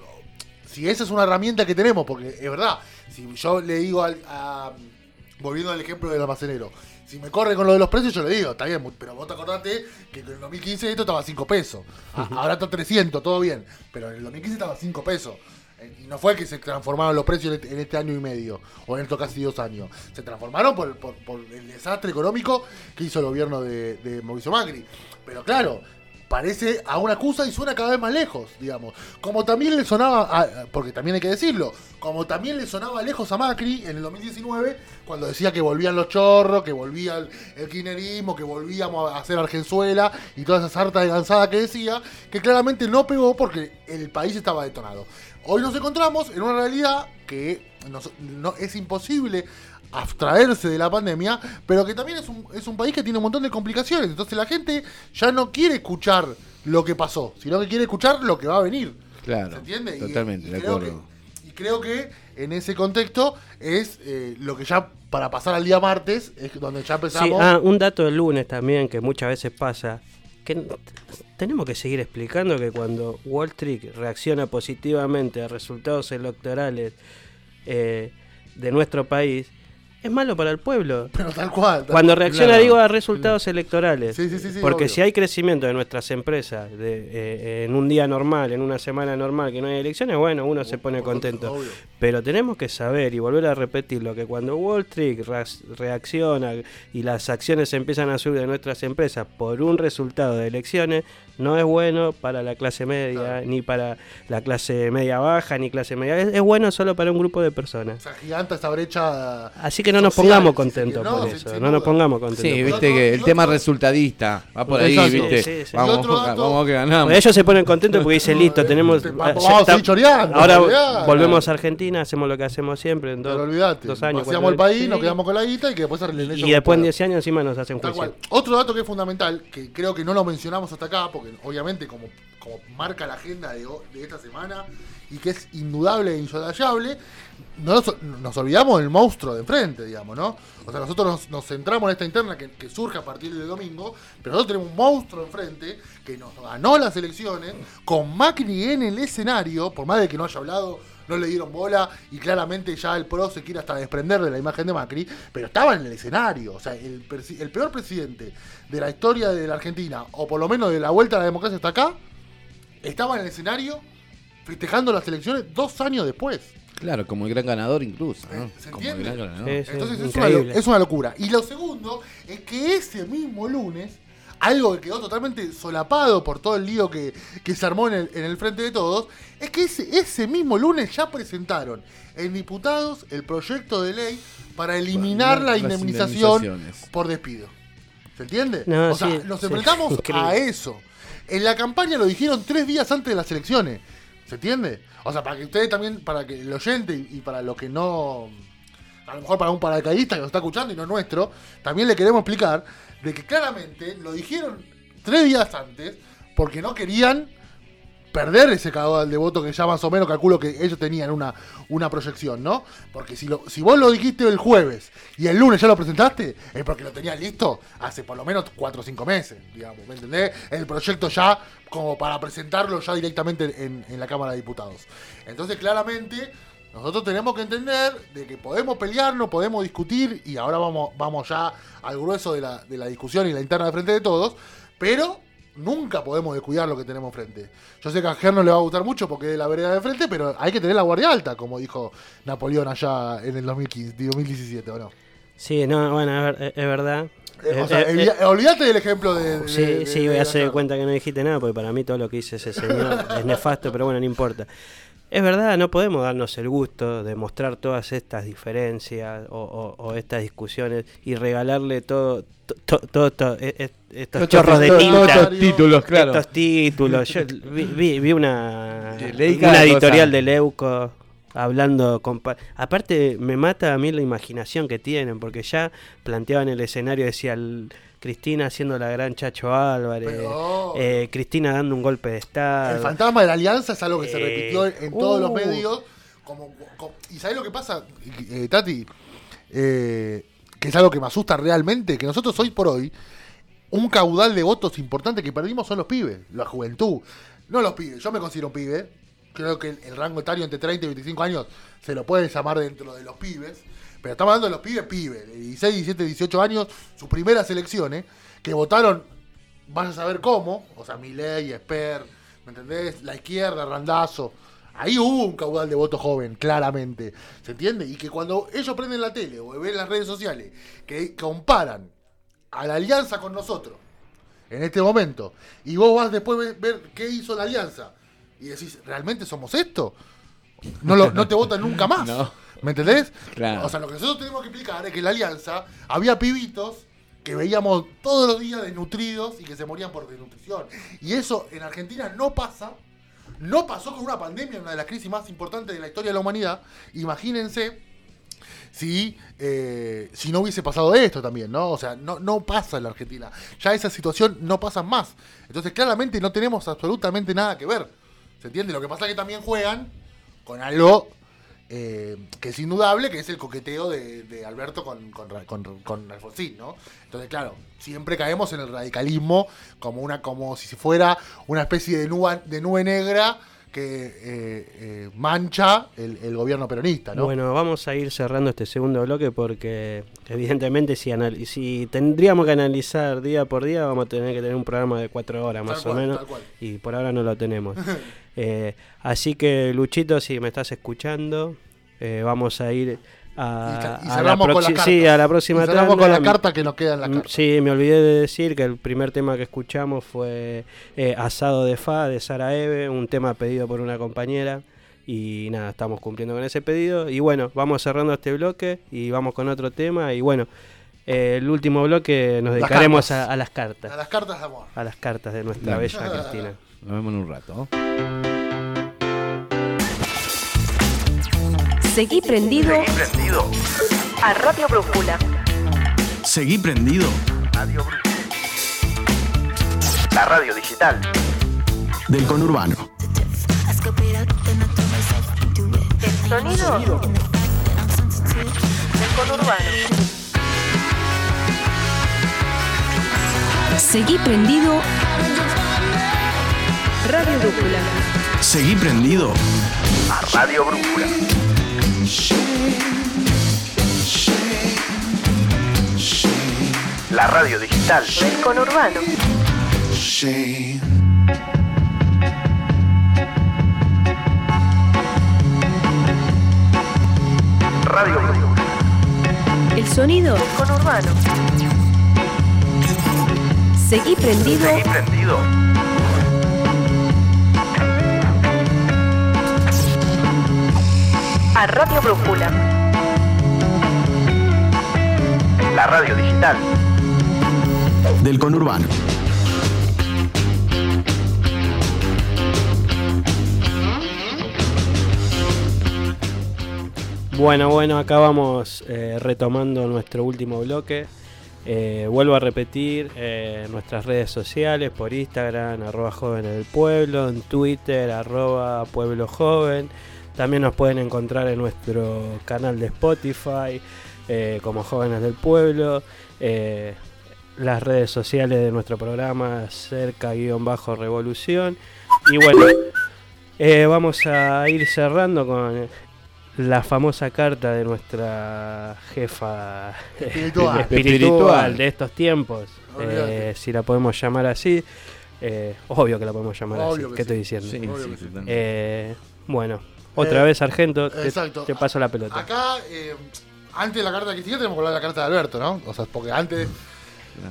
si esa es una herramienta que tenemos, porque es verdad, si yo le digo al- a, volviendo al ejemplo del almacenero, si me corre con lo de los precios, yo le digo, está bien, pero vos te acordate que en el 2015 esto estaba a 5 pesos. A- Ahora está 300, todo bien. Pero en el 2015 estaba a 5 pesos. Eh, Y no fue que se transformaron los precios en este, en este año y medio, o en estos casi dos años. Se transformaron por, por- por el desastre económico que hizo el gobierno de, de Mauricio Macri. Pero claro, parece a una acusa y suena cada vez más lejos, digamos. Como también le sonaba, porque también hay que decirlo, como también le sonaba lejos a Macri en el 2019, cuando decía que volvían los chorros, que volvía el, el kirchnerismo, que volvíamos a hacer Argenzuela y toda esa sarta de gansada que decía, que claramente no pegó porque el país estaba detonado. Hoy nos encontramos en una realidad que no, es imposible abstraerse de la pandemia, pero que también es un, es un país que tiene un montón de complicaciones. Entonces la gente ya no quiere escuchar lo que pasó, sino que quiere escuchar lo que va a venir. Claro, ¿Se entiende? Totalmente, y de acuerdo. que- y creo que en ese contexto es eh, lo que ya para pasar al día martes es donde ya Sí, empezamos. ah, un dato del lunes también que muchas veces pasa, que tenemos que seguir explicando que cuando Wall Street reacciona positivamente a resultados electorales eh, de nuestro país, es malo para el pueblo. [laughs] pero tal cual. tal Cuando reacciona, Claro. digo, a resultados electorales. Sí, sí, sí, sí, Porque obvio. si hay crecimiento de nuestras empresas de, eh, en un día normal, en una semana normal, que no hay elecciones, bueno, uno se pone contento. Pero tenemos que saber y volver a repetirlo, que cuando Wall Street reac- reacciona y las acciones empiezan a subir de nuestras empresas por un resultado de elecciones, no es bueno para la clase media, Claro. ni para la clase media baja, ni clase media. Es, es bueno solo para un grupo de personas. O sea, giganta esa brecha. Así que no nos pongamos contentos. No, por eso. no nos pongamos contentos. Sí, viste que el otro- tema resultadista va por ahí, Exacto. viste. Sí, sí, sí. Vamos, dato- vamos que ganamos. Ellos se ponen contentos porque dicen, listo, tenemos... Te- eh, vamos ya a está- seguir choreando, Ahora olvidate. volvemos a Argentina, hacemos lo que hacemos siempre en Pero dos, olvídate. dos años. El país, nos quedamos con la guita y que después Y después en 10 años encima nos hacen juicio. Otro dato que es fundamental, que creo que no lo mencionamos hasta acá, porque obviamente como, marca la agenda de, esta semana y que es indudable e insoslayable, no nos, olvidamos del monstruo de enfrente, digamos, ¿no? O sea, nosotros nos, nos centramos en esta interna que, que surge a partir del domingo, pero nosotros tenemos un monstruo enfrente que nos ganó las elecciones con Macri en el escenario, por más de que no haya hablado, no le dieron bola y claramente ya el PRO se quiere hasta desprender de la imagen de Macri, pero estaba en el escenario, o sea, el, el peor presidente de la historia de la Argentina, o por lo menos de la vuelta a la democracia hasta acá, estaba en el escenario festejando las elecciones dos años después. Claro, como el gran ganador incluso, ¿no? ¿Se Como el entiende? gran ganador. Sí, sí, Entonces es una, es una locura. Y lo segundo es que ese mismo lunes, algo que quedó totalmente solapado por todo el lío que, que se armó en el, en el frente de todos, es que ese, ese mismo lunes ya presentaron en diputados el proyecto de ley para eliminar la indemnización por despido. ¿Se entiende? No, o sea, nos sí. enfrentamos [laughs] a eso. En la campaña lo dijeron tres días antes de las elecciones. ¿Se entiende? O sea, para que ustedes también, para que el oyente y, y para los que no. A lo mejor para un paracaidista que nos está escuchando y no nuestro, también le queremos explicar de que claramente lo dijeron tres días antes porque no querían perder ese caudal de voto que ya más o menos calculo que ellos tenían una, una proyección, ¿no? Porque si, lo, si vos lo dijiste el jueves y el lunes ya lo presentaste, es porque lo tenías listo hace por lo menos cuatro o cinco meses, digamos, ¿me entendés? El proyecto ya como para presentarlo ya directamente en, en la Cámara de Diputados. Entonces, claramente, nosotros tenemos que entender de que podemos pelearnos, podemos discutir, y ahora vamos, vamos ya al grueso de la, de la discusión y la interna de frente de todos, pero nunca podemos descuidar lo que tenemos frente. Yo sé que a Ger no le va a gustar mucho porque es la vereda de frente, pero hay que tener la guardia alta, como dijo Napoleón allá en el 2015, 2017, ¿o no? Sí, no, bueno, es, ver- es- es verdad. Eh, o Eh, sea, eh, evi- olvídate del ejemplo de... de- Sí, de- sí, voy a hacer cuenta que no dijiste nada, porque para mí todo lo que dice ese señor [laughs] es nefasto, pero bueno, no importa. Es verdad, no podemos darnos el gusto de mostrar todas estas diferencias o, o- o estas discusiones y regalarle todo, to- e- e- estos chorros de tinta. estos títulos, claro. Estos títulos. Yo vi, vi- una, editorial de Leuco hablando con... pa- Aparte me mata a mí la imaginación que tienen, porque ya planteaban el escenario, decía el- Cristina haciendo la gran Chacho Álvarez, Pero- eh, Cristina dando un golpe de Estado. El fantasma de la alianza es algo que se Eh, repitió en, todos los uh. medios. Como, como- ¿Y sabés lo que pasa, eh, Tati? Eh, que es algo que me asusta realmente, que nosotros hoy por hoy, un caudal de votos importante que perdimos son los pibes, la juventud. No los pibes, yo me considero un pibe. Creo que el, el rango etario entre 30 y 25 años se lo puede llamar dentro de los pibes. Pero estamos hablando de los pibes, pibes, de 16, 17, 18 años, sus primeras elecciones, que votaron, vas a saber cómo, o sea, Milei, Esper, ¿me entendés? La izquierda, Randazo. Ahí hubo un caudal de voto joven, claramente. ¿Se entiende? Y que cuando ellos prenden la tele o ven las redes sociales, que comparan a la alianza con nosotros, en este momento, y vos vas después a ver, qué hizo la alianza, y decís, ¿realmente somos esto? No, no te votan nunca más. [laughs] No. ¿Me entendés? Claro. O sea, lo que nosotros tenemos que explicar es que en la alianza había pibitos que veíamos todos los días desnutridos y que se morían por desnutrición. Y eso en Argentina no pasa. No pasó con una pandemia, una de las crisis más importantes de la historia de la humanidad. Imagínense si, eh, si no hubiese pasado esto también, ¿no? O sea, no, no pasa en la Argentina. Ya esa situación no pasa más. Entonces, claramente no tenemos absolutamente nada que ver. ¿Se entiende? Lo que pasa es que también juegan con algo eh, que es indudable, que es el coqueteo de, Alberto con, con, con- con Alfonsín, ¿no? Entonces, claro, siempre caemos en el radicalismo como una como si fuera una especie de nube, de nube negra que eh, eh, mancha el, el gobierno peronista, ¿no? Bueno, vamos a ir cerrando este segundo bloque porque evidentemente si, anal- si tendríamos que analizar día por día vamos a tener que tener un programa de cuatro horas más o menos y por ahora no lo tenemos. [laughs] Eh, así que Luchito, si me estás escuchando, vamos a ir a, Y- y a cerramos con la carta. sí, a la Y próxima cerramos con la tanda. carta que nos queda en la Mm, carta. Sí, me olvidé de decir que el primer tema que escuchamos fue eh, Asado de Fa de Sara Eve, un tema pedido por una compañera. Y nada, estamos cumpliendo con ese pedido. Y bueno, vamos cerrando este bloque y vamos con otro tema. Y bueno, eh, el último bloque nos dedicaremos a, a las A cartas. las cartas de amor. A las cartas de nuestra bella Cristina. Nos vemos en un rato. Seguí prendido Seguí prendido. a Radio Brújula. Seguí prendido. La radio digital. Del conurbano. El sonido del conurbano. Seguí prendido Radio Brújula. Seguí prendido. A Radio Brújula. La radio digital. Del conurbano. Radio el sonido. Conurbano. Seguí prendido Seguí prendido. A Radio Brújula. La radio digital. Del conurbano. Bueno, bueno, acá vamos eh, retomando nuestro último bloque. Eh, vuelvo a repetir eh, nuestras redes sociales por Instagram, arroba joven del pueblo, en Twitter, arroba pueblo joven. También nos pueden encontrar en nuestro canal de Spotify eh, como jóvenes del pueblo. eh, las redes sociales de nuestro programa cerca-revolución. Y bueno, eh, vamos a ir cerrando con la famosa carta de nuestra jefa Espiritual. [laughs] espiritual de estos tiempos, eh, si la podemos llamar así. Eh, obvio que la podemos llamar Obvio así. que ¿Qué estoy diciendo? Sí, Obvio sí, que sí. totalmente. Eh, bueno, otra Eh, vez, Sargento, te, exacto. te paso la pelota. Acá, eh, antes de la carta de Cristina, tenemos que hablar de la carta de Alberto, ¿no? O sea, porque antes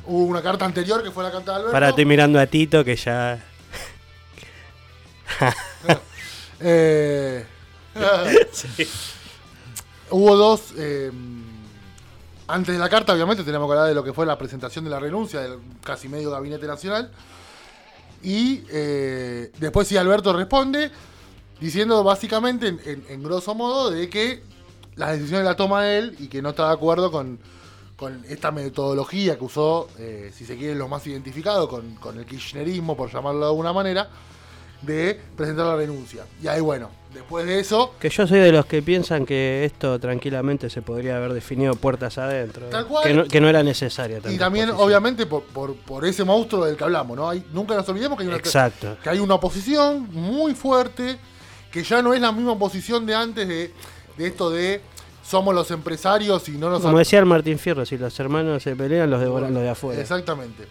hubo una carta anterior que fue la carta de Alberto. Para estoy mirando a Tito que ya. [laughs] Eh, [laughs] Hubo dos. eh, antes de la carta, obviamente, tenemos que hablar de lo que fue la presentación de la renuncia del casi medio gabinete nacional. Y después, sí, Alberto responde diciendo básicamente, en, en- en grosso modo, de que las decisiones las toma él y que no está de acuerdo con, con esta metodología que usó, eh, si se quiere, lo más identificado con, con el kirchnerismo, por llamarlo de alguna manera, de presentar la renuncia. Y ahí, bueno, después de eso, Que yo soy de los que piensan que esto tranquilamente se podría haber definido puertas adentro. Tal cual. Que no, que no era necesaria. y tanta también, obviamente, por, por, por ese monstruo del que hablamos, ¿no? Hay, nunca nos olvidemos que hay, una, Exacto. que hay una oposición muy fuerte, que ya no es la misma oposición de antes de, de esto de somos los empresarios y no nos... Como decía el Martín Fierro, si los hermanos se pelean, los devoran los de afuera. Exactamente,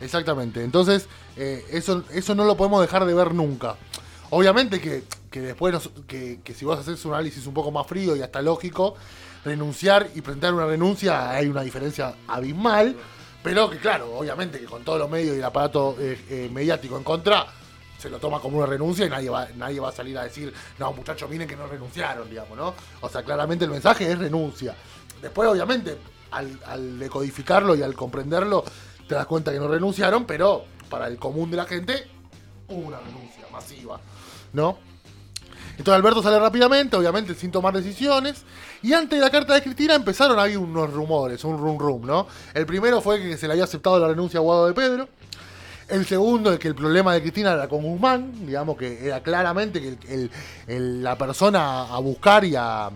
exactamente. Entonces, eh, eso, eso no lo podemos dejar de ver nunca. Obviamente que, que después, nos- que, que si vos haces un análisis un poco más frío y hasta lógico, renunciar y presentar una renuncia hay una diferencia abismal, pero que claro, obviamente que con todos los medios y el aparato eh, eh, mediático en contra, se lo toma como una renuncia y nadie va, nadie va a salir a decir, no muchachos, miren que no renunciaron, digamos, ¿no? O sea, claramente el mensaje es renuncia. Después, obviamente, al, decodificarlo y al comprenderlo, te das cuenta que no renunciaron, pero para el común de la gente, una renuncia masiva, ¿no? Entonces Alberto sale rápidamente, obviamente sin tomar decisiones. Y antes de la carta de Cristina empezaron ahí unos rumores, un rum rum, ¿no? El primero fue que se le había aceptado la renuncia a Guado de Pedro. El segundo es que el problema de Cristina era con Guzmán, digamos que era claramente que el- la persona a buscar y a,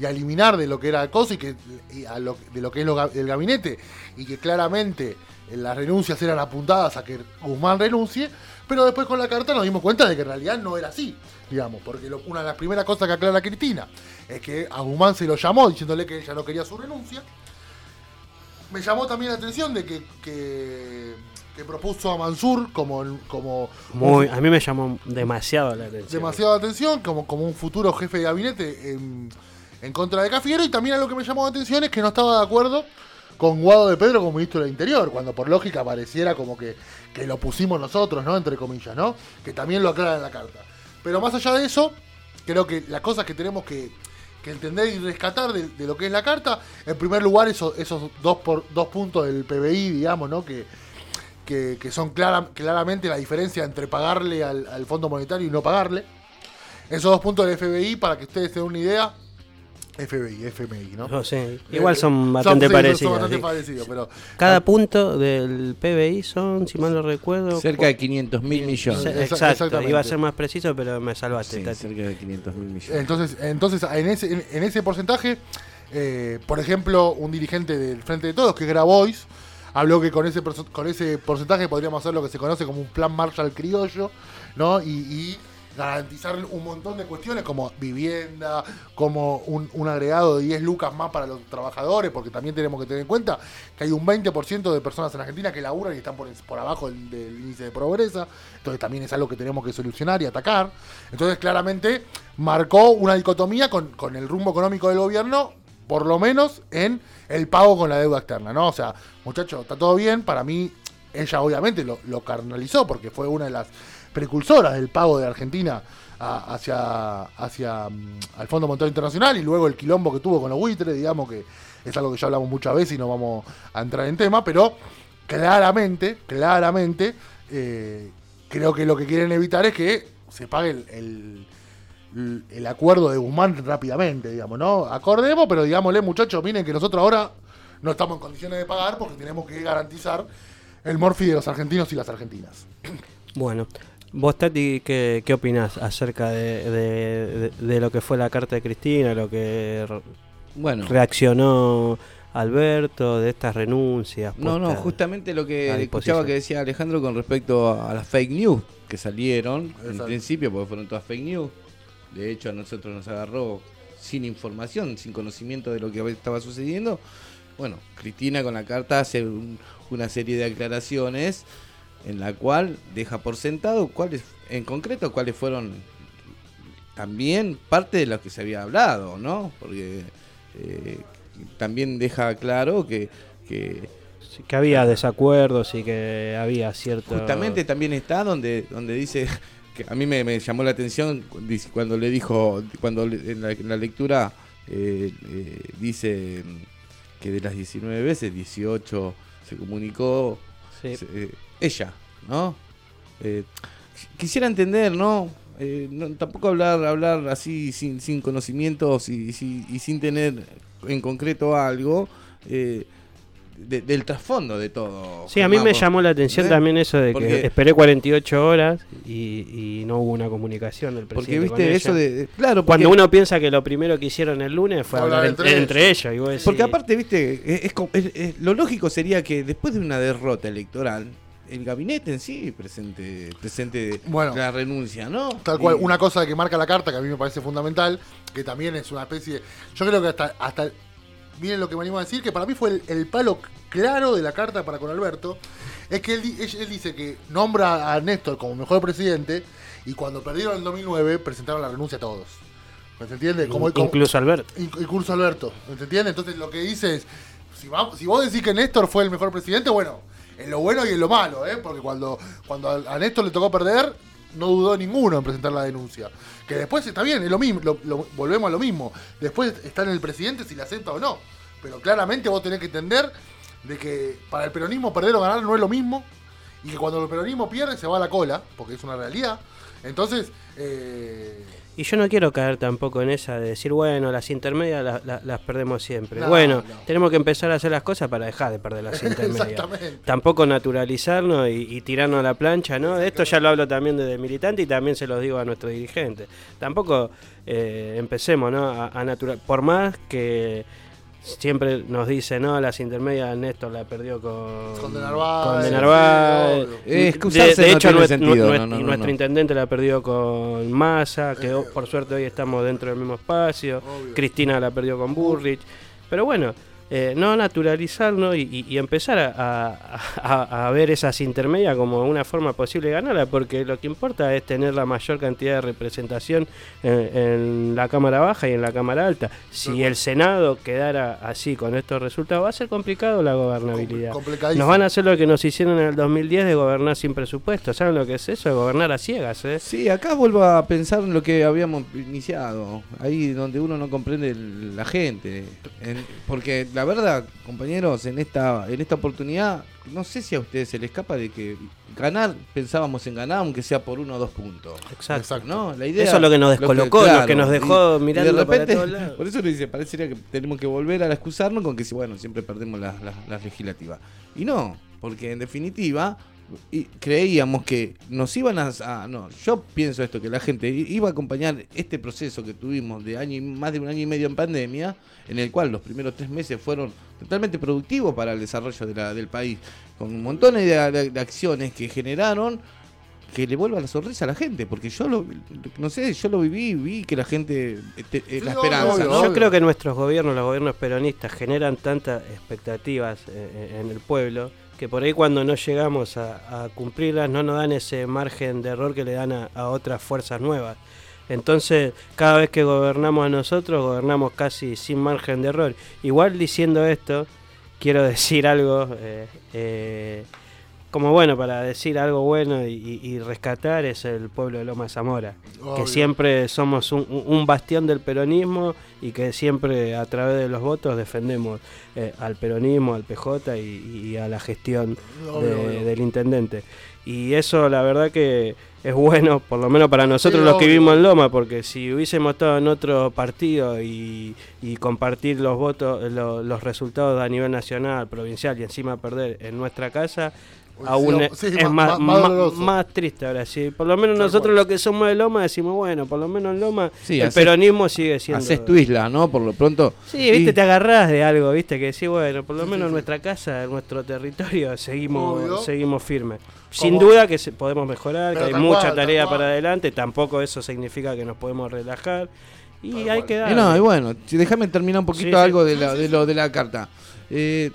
eliminar de lo que era el coso y que de lo que es el gabinete y que claramente eh, las renuncias eran apuntadas a que Guzmán renuncie, pero después con la carta nos dimos cuenta de que en realidad no era así, digamos, porque una de las primeras cosas que aclara Cristina es que a Guzmán se lo llamó diciéndole que ella no quería su renuncia. Me llamó también la atención de que, que propuso a Mansur como, como Muy, a mí me llamó demasiado la atención. demasiada atención como, como un futuro jefe de gabinete en, en contra de Cafiero y también a lo que me llamó la atención es que no estaba de acuerdo con Guado de Pedro como ministro del Interior, cuando por lógica pareciera como que, que lo pusimos nosotros, ¿no? Entre comillas, ¿no? Que también lo aclara en la carta. Pero más allá de eso, creo que las cosas que tenemos que, que entender y rescatar de, de lo que es la carta, en primer lugar esos, esos dos, por, dos puntos del PBI, digamos, ¿no? Que, que, que son clara- claramente la diferencia entre pagarle al, al Fondo Monetario y no pagarle. Esos dos puntos del FBI, para que ustedes se den una idea, FBI, FMI, ¿no? No sé, Eh, igual son bastante sí, parecidos. Son bastante sí. parecidos, pero Cada punto del PBI son, si mal no recuerdo, Cerca de 500 mil millones. Sí. Exacto, iba a ser más preciso, pero me salvaste. Sí, cerca de 500 mil millones. entonces, entonces en, ese, en, en ese porcentaje, eh, por ejemplo, un dirigente del Frente de Todos, que es Grabois, habló que con ese, con ese porcentaje podríamos hacer lo que se conoce como un plan Marshall criollo, ¿no? Y, y garantizar un montón de cuestiones como vivienda, como un, agregado de 10 lucas más para los trabajadores, porque también tenemos que tener en cuenta que hay un 20% de personas en Argentina que laburan y están por, por abajo del, del índice de pobreza, entonces también es algo que tenemos que solucionar y atacar. Entonces claramente marcó una dicotomía con, con el rumbo económico del gobierno, por lo menos en el pago con la deuda externa, ¿no? O sea, muchachos, está todo bien, para mí ella obviamente lo, carnalizó porque fue una de las precursoras del pago de Argentina hacia, hacia mm, al Fondo Monetario Internacional y luego el quilombo que tuvo con los buitres, digamos que es algo que ya hablamos muchas veces y no vamos a entrar en tema, pero claramente, claramente, eh, creo que lo que quieren evitar es que se pague el- el- acuerdo de Guzmán rápidamente, digamos, ¿no? Acordemos, pero digámosle, muchachos, miren que nosotros ahora no estamos en condiciones de pagar porque tenemos que garantizar el morfi de los argentinos y las argentinas. Bueno, vos Tati, ¿qué, qué opinás acerca de, de- de- de lo que fue la carta de Cristina, lo que re- Bueno, reaccionó Alberto, de estas renuncias? no, no, justamente lo a que escuchaba que decía Alejandro con respecto a, a las fake news que salieron en Exacto. principio, porque fueron todas fake news. De hecho, a nosotros nos agarró sin información, sin conocimiento de lo que estaba sucediendo. Bueno, Cristina con la carta hace un- una serie de aclaraciones en la cual deja por sentado cuáles, en concreto, cuáles fueron también parte de lo que se había hablado, ¿no? Porque eh, también deja claro que, que Sí, que había desacuerdos y que había cierto... Justamente también está donde, donde dice que a mí me, me llamó la atención cuando le dijo, cuando en la, en la lectura eh, eh, dice mm, que de las 19 veces, 18 se comunicó Sí. se- eh, ella, ¿no? Quisiera entender, ¿no? No- Tampoco hablar hablar así sin, sin conocimientos y, y- y sin tener en concreto algo eh, de- del trasfondo de todo. Sí, a mí me llamó la atención ¿Eh? también eso de Porque- que esperé 48 horas y, y no hubo una comunicación del Porque presidente. con viste eso ella. de, de- claro, porque, Cuando uno piensa que lo primero que hicieron el lunes fue Hablar hablar entre entre, entre ellos. y vos decís, porque aparte, viste, es, es es- es- lo lógico sería que después de una derrota electoral, el gabinete en sí presente, presente Bueno. la renuncia, ¿no? Tal cual, Y- una cosa que marca la carta que a mí me parece fundamental, que también es una especie de- Yo creo que hasta, hasta miren lo que me animo a decir, que para mí fue el, el palo claro de la carta para con Alberto, es que él, él- él dice que nombra a Néstor como mejor presidente y cuando perdieron en 2009 presentaron la renuncia a todos. ¿Me entiende? Como, como- Incluso Alberto. Inc- Incluso Alberto, ¿me entiende? Entonces lo que dice es, si, vos decís que Néstor fue el mejor presidente, bueno, en lo bueno y en lo malo, ¿eh? Porque cuando, cuando a Néstor le tocó perder, no dudó ninguno en presentar la denuncia. Que después está bien, es lo mismo, volvemos a lo mismo. Después está en el presidente si la acepta o no. Pero claramente vos tenés que entender de que para el peronismo perder o ganar no es lo mismo. Y que cuando el peronismo pierde se va a la cola, porque es una realidad. Entonces, eh, Y yo no quiero caer tampoco en esa de decir, bueno, las intermedias la- la- las perdemos siempre. No, bueno, no. tenemos que empezar a hacer las cosas para dejar de perder las [laughs] intermedias. Tampoco naturalizarnos y, y tirarnos a la plancha, ¿no? De esto ya lo hablo también desde militante y también se los digo a nuestros dirigentes. Tampoco eh, empecemos, ¿no? A, a natural. Por más que siempre nos dice, no, las intermedias Néstor la perdió con, Con De Narváez, con De sí, Narváez. obvio. Eh, de, de hecho, no, no, nuestro no. intendente la perdió con Massa, que ho- por suerte hoy estamos dentro del mismo espacio. Obvio. Cristina la perdió con Burrich. Pero bueno, eh, no naturalizarnos y, y- empezar a, a- ver esas intermedias como una forma posible de ganarla, porque lo que importa es tener la mayor cantidad de representación en, en la Cámara Baja y en la Cámara Alta. Si el Senado quedara así con estos resultados, va a ser complicado la gobernabilidad. Nos van a hacer lo que nos hicieron en el 2010 de gobernar sin presupuesto. ¿Saben lo que es eso? De gobernar a ciegas, ¿eh? Sí, acá vuelvo a pensar en lo que habíamos iniciado, ahí donde uno no comprende la gente. En- porque la verdad, compañeros, en esta, en esta oportunidad, no sé si a ustedes se les escapa de que ganar, pensábamos en ganar, aunque sea por uno o dos puntos. Exacto. ¿no? La idea, Eso es lo que nos descolocó, lo que nos dejó y- y mirando de para repente, todos lados. Por eso le dice, parecería que tenemos que volver a excusarnos con que si, bueno, siempre perdemos las las legislativas. Y no, porque en definitiva y creíamos que nos iban a, a- no yo pienso esto que la gente iba a acompañar este proceso que tuvimos de año y más de un año y medio en pandemia en el cual los primeros tres meses fueron totalmente productivos para el desarrollo de la- del país con montones de, de- de acciones que generaron que le vuelva la sonrisa a la gente porque yo lo no sé yo lo viví vi que la gente eh, te- eh, la esperanza. Yo creo que nuestros gobiernos, los gobiernos peronistas, generan tantas expectativas eh, en el pueblo que por ahí cuando no llegamos a, cumplirlas no nos dan ese margen de error que le dan a, a otras fuerzas nuevas. Entonces, cada vez que gobernamos a nosotros, gobernamos casi sin margen de error. Igual diciendo esto, quiero [laughs] decir algo, eh, eh, como bueno, para decir algo bueno y, y- rescatar es el pueblo de Loma Zamora Obvio. que siempre somos un, un bastión del peronismo y que siempre a través de los votos defendemos eh, al peronismo, al PJ y, y a la gestión Obvio, de- obvio. del intendente. Y eso la verdad que es bueno, por lo menos para nosotros Sí, los que vivimos en Loma, porque si hubiésemos estado en otro partido y, y compartir los votos, lo- los resultados a nivel nacional, provincial y encima perder en nuestra casa, aún sí, es, sí, es más- más, triste ahora sí. Por lo menos Tal nosotros cual. los que somos de Loma decimos, bueno, por lo menos en Loma Sí, el haces- peronismo sigue siendo... haces tu isla no por lo pronto Sí, viste, Y- te agarrás de algo, viste, que decís, bueno, por lo menos en nuestra casa, en nuestro territorio, seguimos Obvio. seguimos firmes. Sin duda que se- podemos mejorar, Pero que hay mucha cual, tarea cual. para adelante, tampoco eso significa que nos podemos relajar. Y Tal hay que Y dar. no, y bueno, déjame terminar un poquito algo de, la, de lo de la carta. Eh,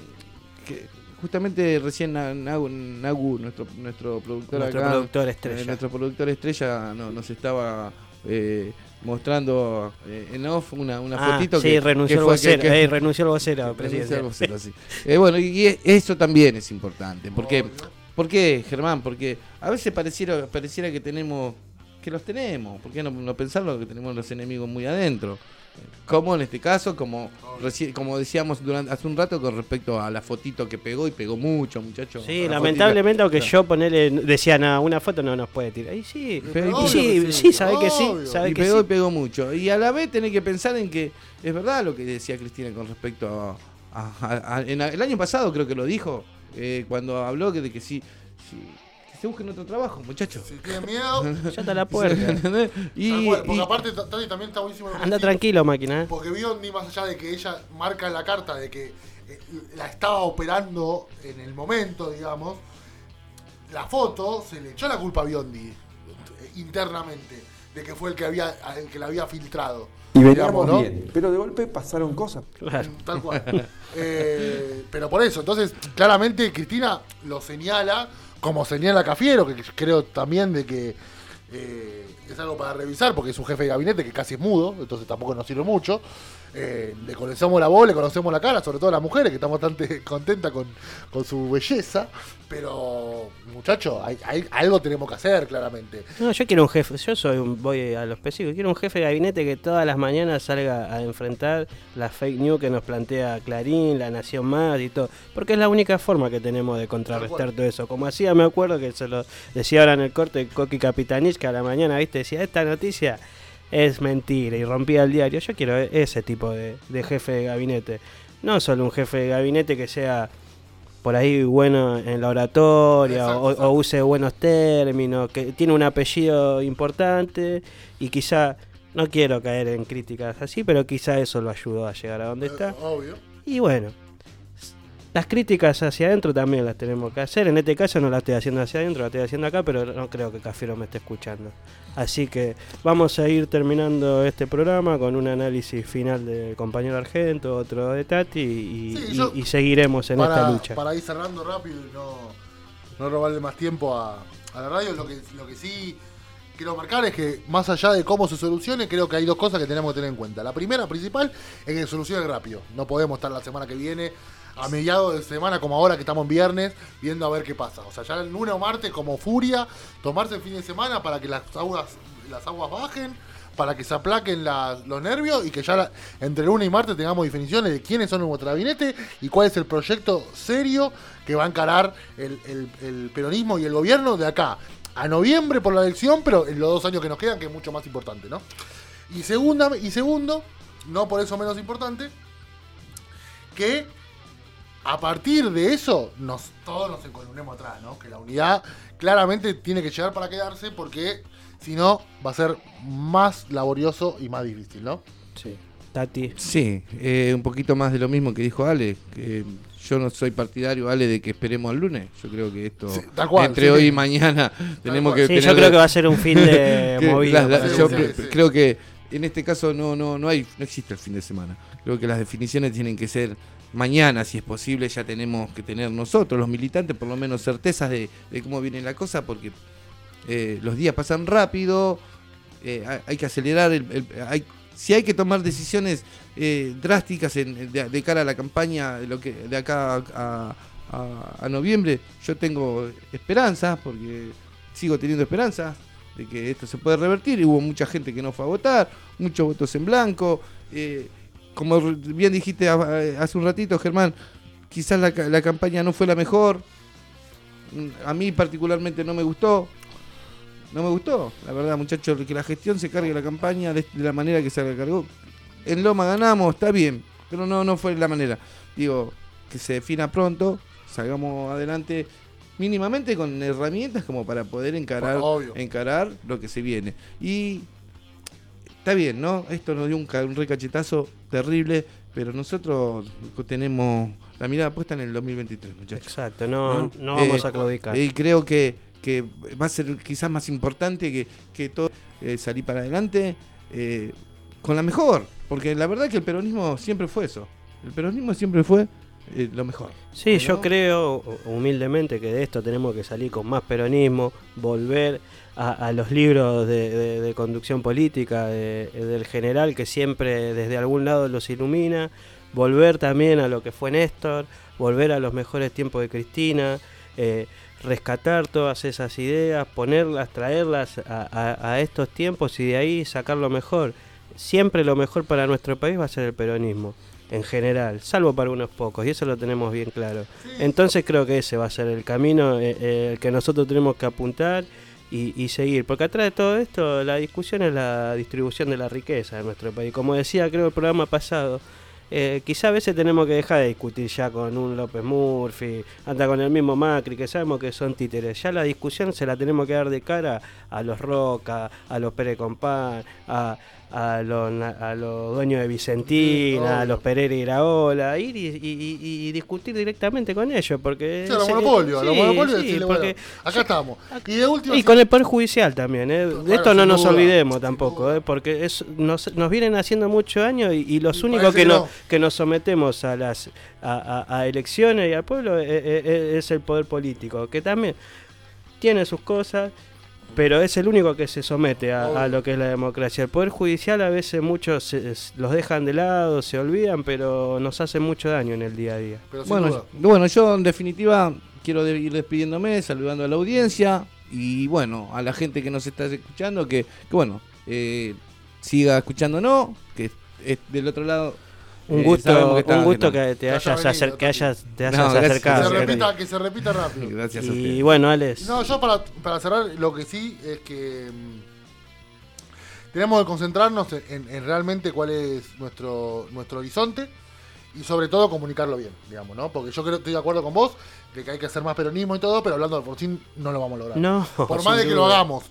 justamente recién Na- Nagu, Nagu, nuestro, nuestro productor Nuestro acá, productor eh, estrella. nuestro productor estrella no- nos estaba eh, mostrando eh, en off una, una Ah, fotito sí, que, renunció que vocero, que- que- eh, renunció el vocero, renunció presidente. al vocero, sí. Eh, bueno, y e- eso también es importante, porque ¿por qué, Germán? Porque a veces pareciera, pareciera que tenemos, que los tenemos, ¿por qué no, no pensarlo que tenemos los enemigos muy adentro? Como en este caso, como como decíamos durante, hace un rato con respecto a la fotito que pegó y pegó mucho, muchachos. Sí, La lamentablemente, fotito- aunque Claro. yo ponerle, decía, nada, una foto no nos puede tirar. Y sí, Pero- y Obvio sí, sí, sí, sabe que sí, sabe y que pegó sí. y pegó mucho. Y a la vez tenés que pensar en que es verdad lo que decía Cristina con respecto a. a- a- a- en a- el año pasado creo que lo dijo, eh, cuando habló que de que sí, se busquen otro trabajo, muchachos. Si tienen miedo, [laughs] Ya está la puerta. [laughs] ¿Entendés? y, porque y- aparte ta- Tati también está buenísimo. Anda tranquilo, máquina. ¿eh? Porque vio ni más allá de que ella marca la carta de que eh, la estaba operando en el momento, digamos. la foto se le echó la culpa a Biondi eh, internamente de que fue el que había el que la había filtrado. Y digamos, veníamos ¿no? bien, pero de golpe pasaron cosas. Claro. Tal cual. [laughs] Eh, pero por eso, entonces, claramente Cristina lo señala, como señala Cafiero, que creo también de que eh, es algo para revisar, porque es un jefe de gabinete que casi es mudo, entonces tampoco nos sirve mucho. Eh, le conocemos la voz, le conocemos la cara, sobre todo las mujeres, que estamos bastante [laughs] contentas con, con su belleza. Pero, muchachos, hay, hay- algo tenemos que hacer, claramente. No, yo quiero un jefe, yo soy un, voy a lo específico, quiero un jefe de gabinete que todas las mañanas salga a enfrentar las fake news que nos plantea Clarín, La Nación Más y todo, porque es la única forma que tenemos de contrarrestar todo eso. Como hacía, me acuerdo que se lo decía ahora en el corte Coqui Capitanich, que a la mañana, viste, decía, esta noticia es mentira y rompía el diario. Yo quiero ese tipo de, de jefe de gabinete, no solo un jefe de gabinete que sea por ahí bueno en la oratoria Exacto, o, exacto. o use buenos términos, que tiene un apellido importante y quizá, no quiero caer en críticas así, pero quizá eso lo ayudó a llegar a donde está. Obvio. Y bueno, las críticas hacia adentro también las tenemos que hacer. En este caso no las estoy haciendo hacia adentro, las estoy haciendo acá, pero no creo que Cafiero me esté escuchando. Así que vamos a ir terminando este programa con un análisis final del compañero Argento, otro de Tati y, Sí, y- yo- y seguiremos en para, esta lucha. para ir cerrando rápido y no, no robarle más tiempo a, a la radio, lo que, lo que sí quiero marcar es que más allá de cómo se solucione, creo que hay dos cosas que tenemos que tener en cuenta. La primera, principal, es que se solucione rápido. No podemos estar la semana que viene, a mediados de semana, como ahora que estamos en viernes, viendo a ver qué pasa. O sea, ya el lunes o martes, como furia, tomarse el fin de semana para que las aguas, las aguas bajen para que se aplaquen los nervios y que ya la- entre lunes y martes tengamos definiciones de quiénes son nuestro gabinete y cuál es el proyecto serio que va a encarar el, el- el peronismo y el gobierno de acá a noviembre por la elección, pero en los dos años que nos quedan, que es mucho más importante, ¿no? Y, segunda, y segundo, no por eso menos importante, que a partir de eso nos todos nos encolumnemos atrás, ¿no? Que la unidad claramente tiene que llegar para quedarse porque si no va a ser más laborioso y más difícil, ¿no? Sí. Tati. Sí, eh, un poquito más de lo mismo que dijo Ale, que yo no soy partidario, Ale, de que esperemos al lunes. Yo creo que esto, Sí, tal cual, entre sí, hoy sí. y mañana, tenemos que Sí, tener yo creo que va a ser un fin de [laughs] movida. yo sí. creo que en este caso no, no, no hay, no existe el fin de semana. Creo que las definiciones tienen que ser mañana, si es posible, ya tenemos que tener nosotros, los militantes, por lo menos certezas de, cómo viene la cosa, porque eh, los días pasan rápido, eh, hay, que acelerar, el, hay, si hay que tomar decisiones eh, drásticas de, cara a la campaña lo que, de acá a, noviembre, yo tengo esperanzas, porque sigo teniendo esperanzas de que esto se puede revertir hubo mucha gente que no fue a votar, muchos votos en blanco. Como bien dijiste hace un ratito, Germán, quizás la, la campaña no fue la mejor. A mí particularmente no me gustó. No me gustó, la verdad, muchachos, que la gestión se cargue la campaña de, de la manera que se la cargó. En Loma ganamos, está bien, pero no, no fue la manera. Digo, que se defina pronto, salgamos adelante mínimamente con herramientas como para poder encarar, Obvio. encarar lo que se viene. Y está bien, ¿no? Esto nos dio un, un recachetazo terrible, pero nosotros tenemos la mirada puesta en el 2023, muchachos. Exacto, no, ¿no? no vamos Eh, a claudicar. Y creo que, que va a ser quizás más importante que, que todo eh, salir para adelante eh, con la mejor. Porque la verdad que el peronismo siempre fue eso. El peronismo siempre fue eh, lo mejor. Sí, yo creo hu- humildemente que de esto tenemos que salir con más peronismo, volver a, a los libros de, de- de conducción política de- del general que siempre desde algún lado los ilumina, volver también a lo que fue Néstor, volver a los mejores tiempos de Cristina, eh, rescatar todas esas ideas, ponerlas, traerlas a, a- a estos tiempos y de ahí sacar lo mejor. Siempre lo mejor para nuestro país va a ser el peronismo en general, salvo para unos pocos, y eso lo tenemos bien claro. Entonces creo que ese va a ser el camino eh, eh, que nosotros tenemos que apuntar y, seguir, porque atrás de todo esto la discusión es la distribución de la riqueza en nuestro país. Como decía creo el programa pasado, eh, quizá a veces tenemos que dejar de discutir ya con un López Murphy, anda con el mismo Macri, que sabemos que son títeres. Ya la discusión se la tenemos que dar de cara a los Roca, a los Pérez Compán, a, a los, a los dueños de Vicentina, a los Pereira y Graola, ir y, y- y- y discutir directamente con ellos, porque... Sí, los monopolios, a los sí, monopolios sí, decirle, porque- bueno, acá estamos. Y de último, y sí, con el Poder Judicial también, ¿eh? de Bueno, esto no nos duda, olvidemos tampoco. ¿eh? porque es, nos, nos vienen haciendo mucho daño y, los únicos que, no, no. que nos sometemos a las a, a- a elecciones y al pueblo eh, eh, eh, es el poder político, que también tiene sus cosas, pero es el único que se somete a, lo que es la democracia. El poder judicial a veces muchos se- los dejan de lado, se olvidan, pero nos hace mucho daño en el día a día. Bueno, bueno, yo en definitiva quiero de- ir despidiéndome, saludando a la audiencia y bueno, a la gente que nos está escuchando, que, que bueno, eh, siga escuchándonos, que es del otro lado. Un eh, gusto, un gusto que que te Que hayas, haya acer- venido, que hayas, te No, hayas. Que acercado. se Claro, repita, que se repita rápido. Gracias a Y ustedes. bueno, Alex. No, yo para, para cerrar, lo que sí es que mm, tenemos que concentrarnos en, en- en realmente cuál es nuestro, nuestro horizonte y sobre todo comunicarlo bien, digamos, ¿no? Porque yo creo, estoy de acuerdo con vos de que hay que hacer más peronismo y todo, pero hablando de Alfonsín no lo vamos a lograr. No, Por [laughs] más de que lo hagamos.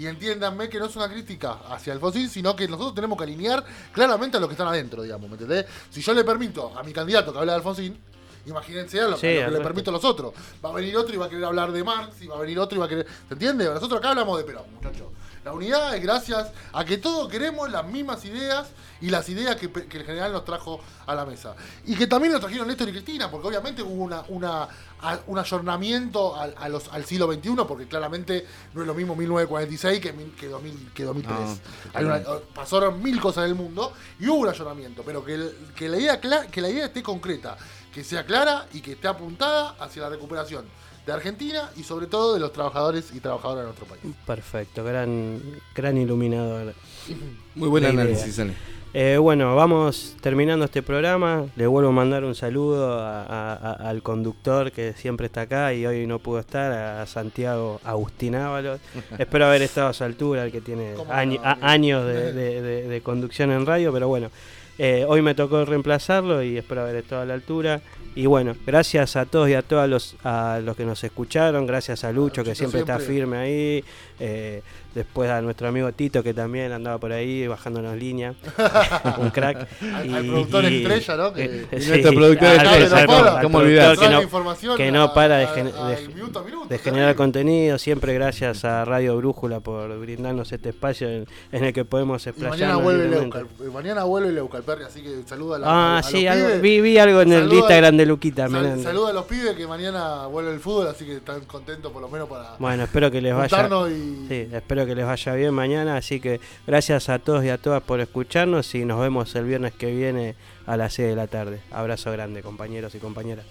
Y entiéndanme que no es una crítica hacia Alfonsín, sino que nosotros tenemos que alinear claramente a los que están adentro, digamos, ¿me entendés? Si yo le permito a mi candidato que hable de Alfonsín, imagínense a lo, Sí, a lo que le permito a los otros. Va a venir otro y va a querer hablar de Marx, y va a venir otro y va a querer... ¿Se entiende? Nosotros acá hablamos de Perón, muchachos. La unidad es gracias a que todos queremos las mismas ideas y las ideas que, que el general nos trajo a la mesa. Y que también nos trajeron Néstor y Cristina, porque obviamente hubo una, una, a- un ayornamiento al, a los, al siglo XXI, porque claramente no es lo mismo 1946 que, que, 2000, que 2003. No, Hay una- pasaron mil cosas en el mundo y hubo un ayornamiento, pero que, el- que, la idea que la idea esté concreta, que sea clara y que esté apuntada hacia la recuperación de Argentina y sobre todo de los trabajadores y trabajadoras de nuestro país. Perfecto, gran, gran iluminador. [clears throat] Muy buen análisis, Ale. Eh, bueno, vamos terminando este programa. Le vuelvo a mandar un saludo a- a- a- al conductor que siempre está acá y hoy no pudo estar, a Santiago Agustín Ábalos. [laughs] Espero haber estado a su altura, el que tiene ¿Cómo añi- no, a- amigo? años de, [laughs] de- de- de conducción en radio, pero bueno, eh, hoy me tocó reemplazarlo y espero haber estado a la altura. Y bueno, gracias a todos y a todas los, a los que nos escucharon, gracias a Lucho que Luchito siempre, está siempre. firme ahí, eh, después a nuestro amigo Tito que también andaba por ahí bajándonos línea, [laughs] un crack. Al- al productor estrella, ¿no? Que- eh, [laughs] Y nuestro productor estrella, que no, que no a- para de, a- gen- a- de- minuto a minuto, de terrible. generar contenido, siempre gracias a Radio Brújula por brindarnos este espacio en, en el que podemos Y explayarnos. mañana vuelve. Leucal, mañana vuelve Leucalperri, así que saluda a, la, Ah, a- a sí, los algo- pibes. vi, vi algo en el Instagram de Luquita. Sal- saluda a los pibes que mañana vuelve el fútbol, así que están contentos por lo menos para Bueno, espero que les vaya. y Sí, espero que les vaya bien mañana. Así que gracias a todos y a todas por escucharnos y nos vemos el viernes que viene a las 6 de la tarde. Abrazo grande, compañeros y compañeras.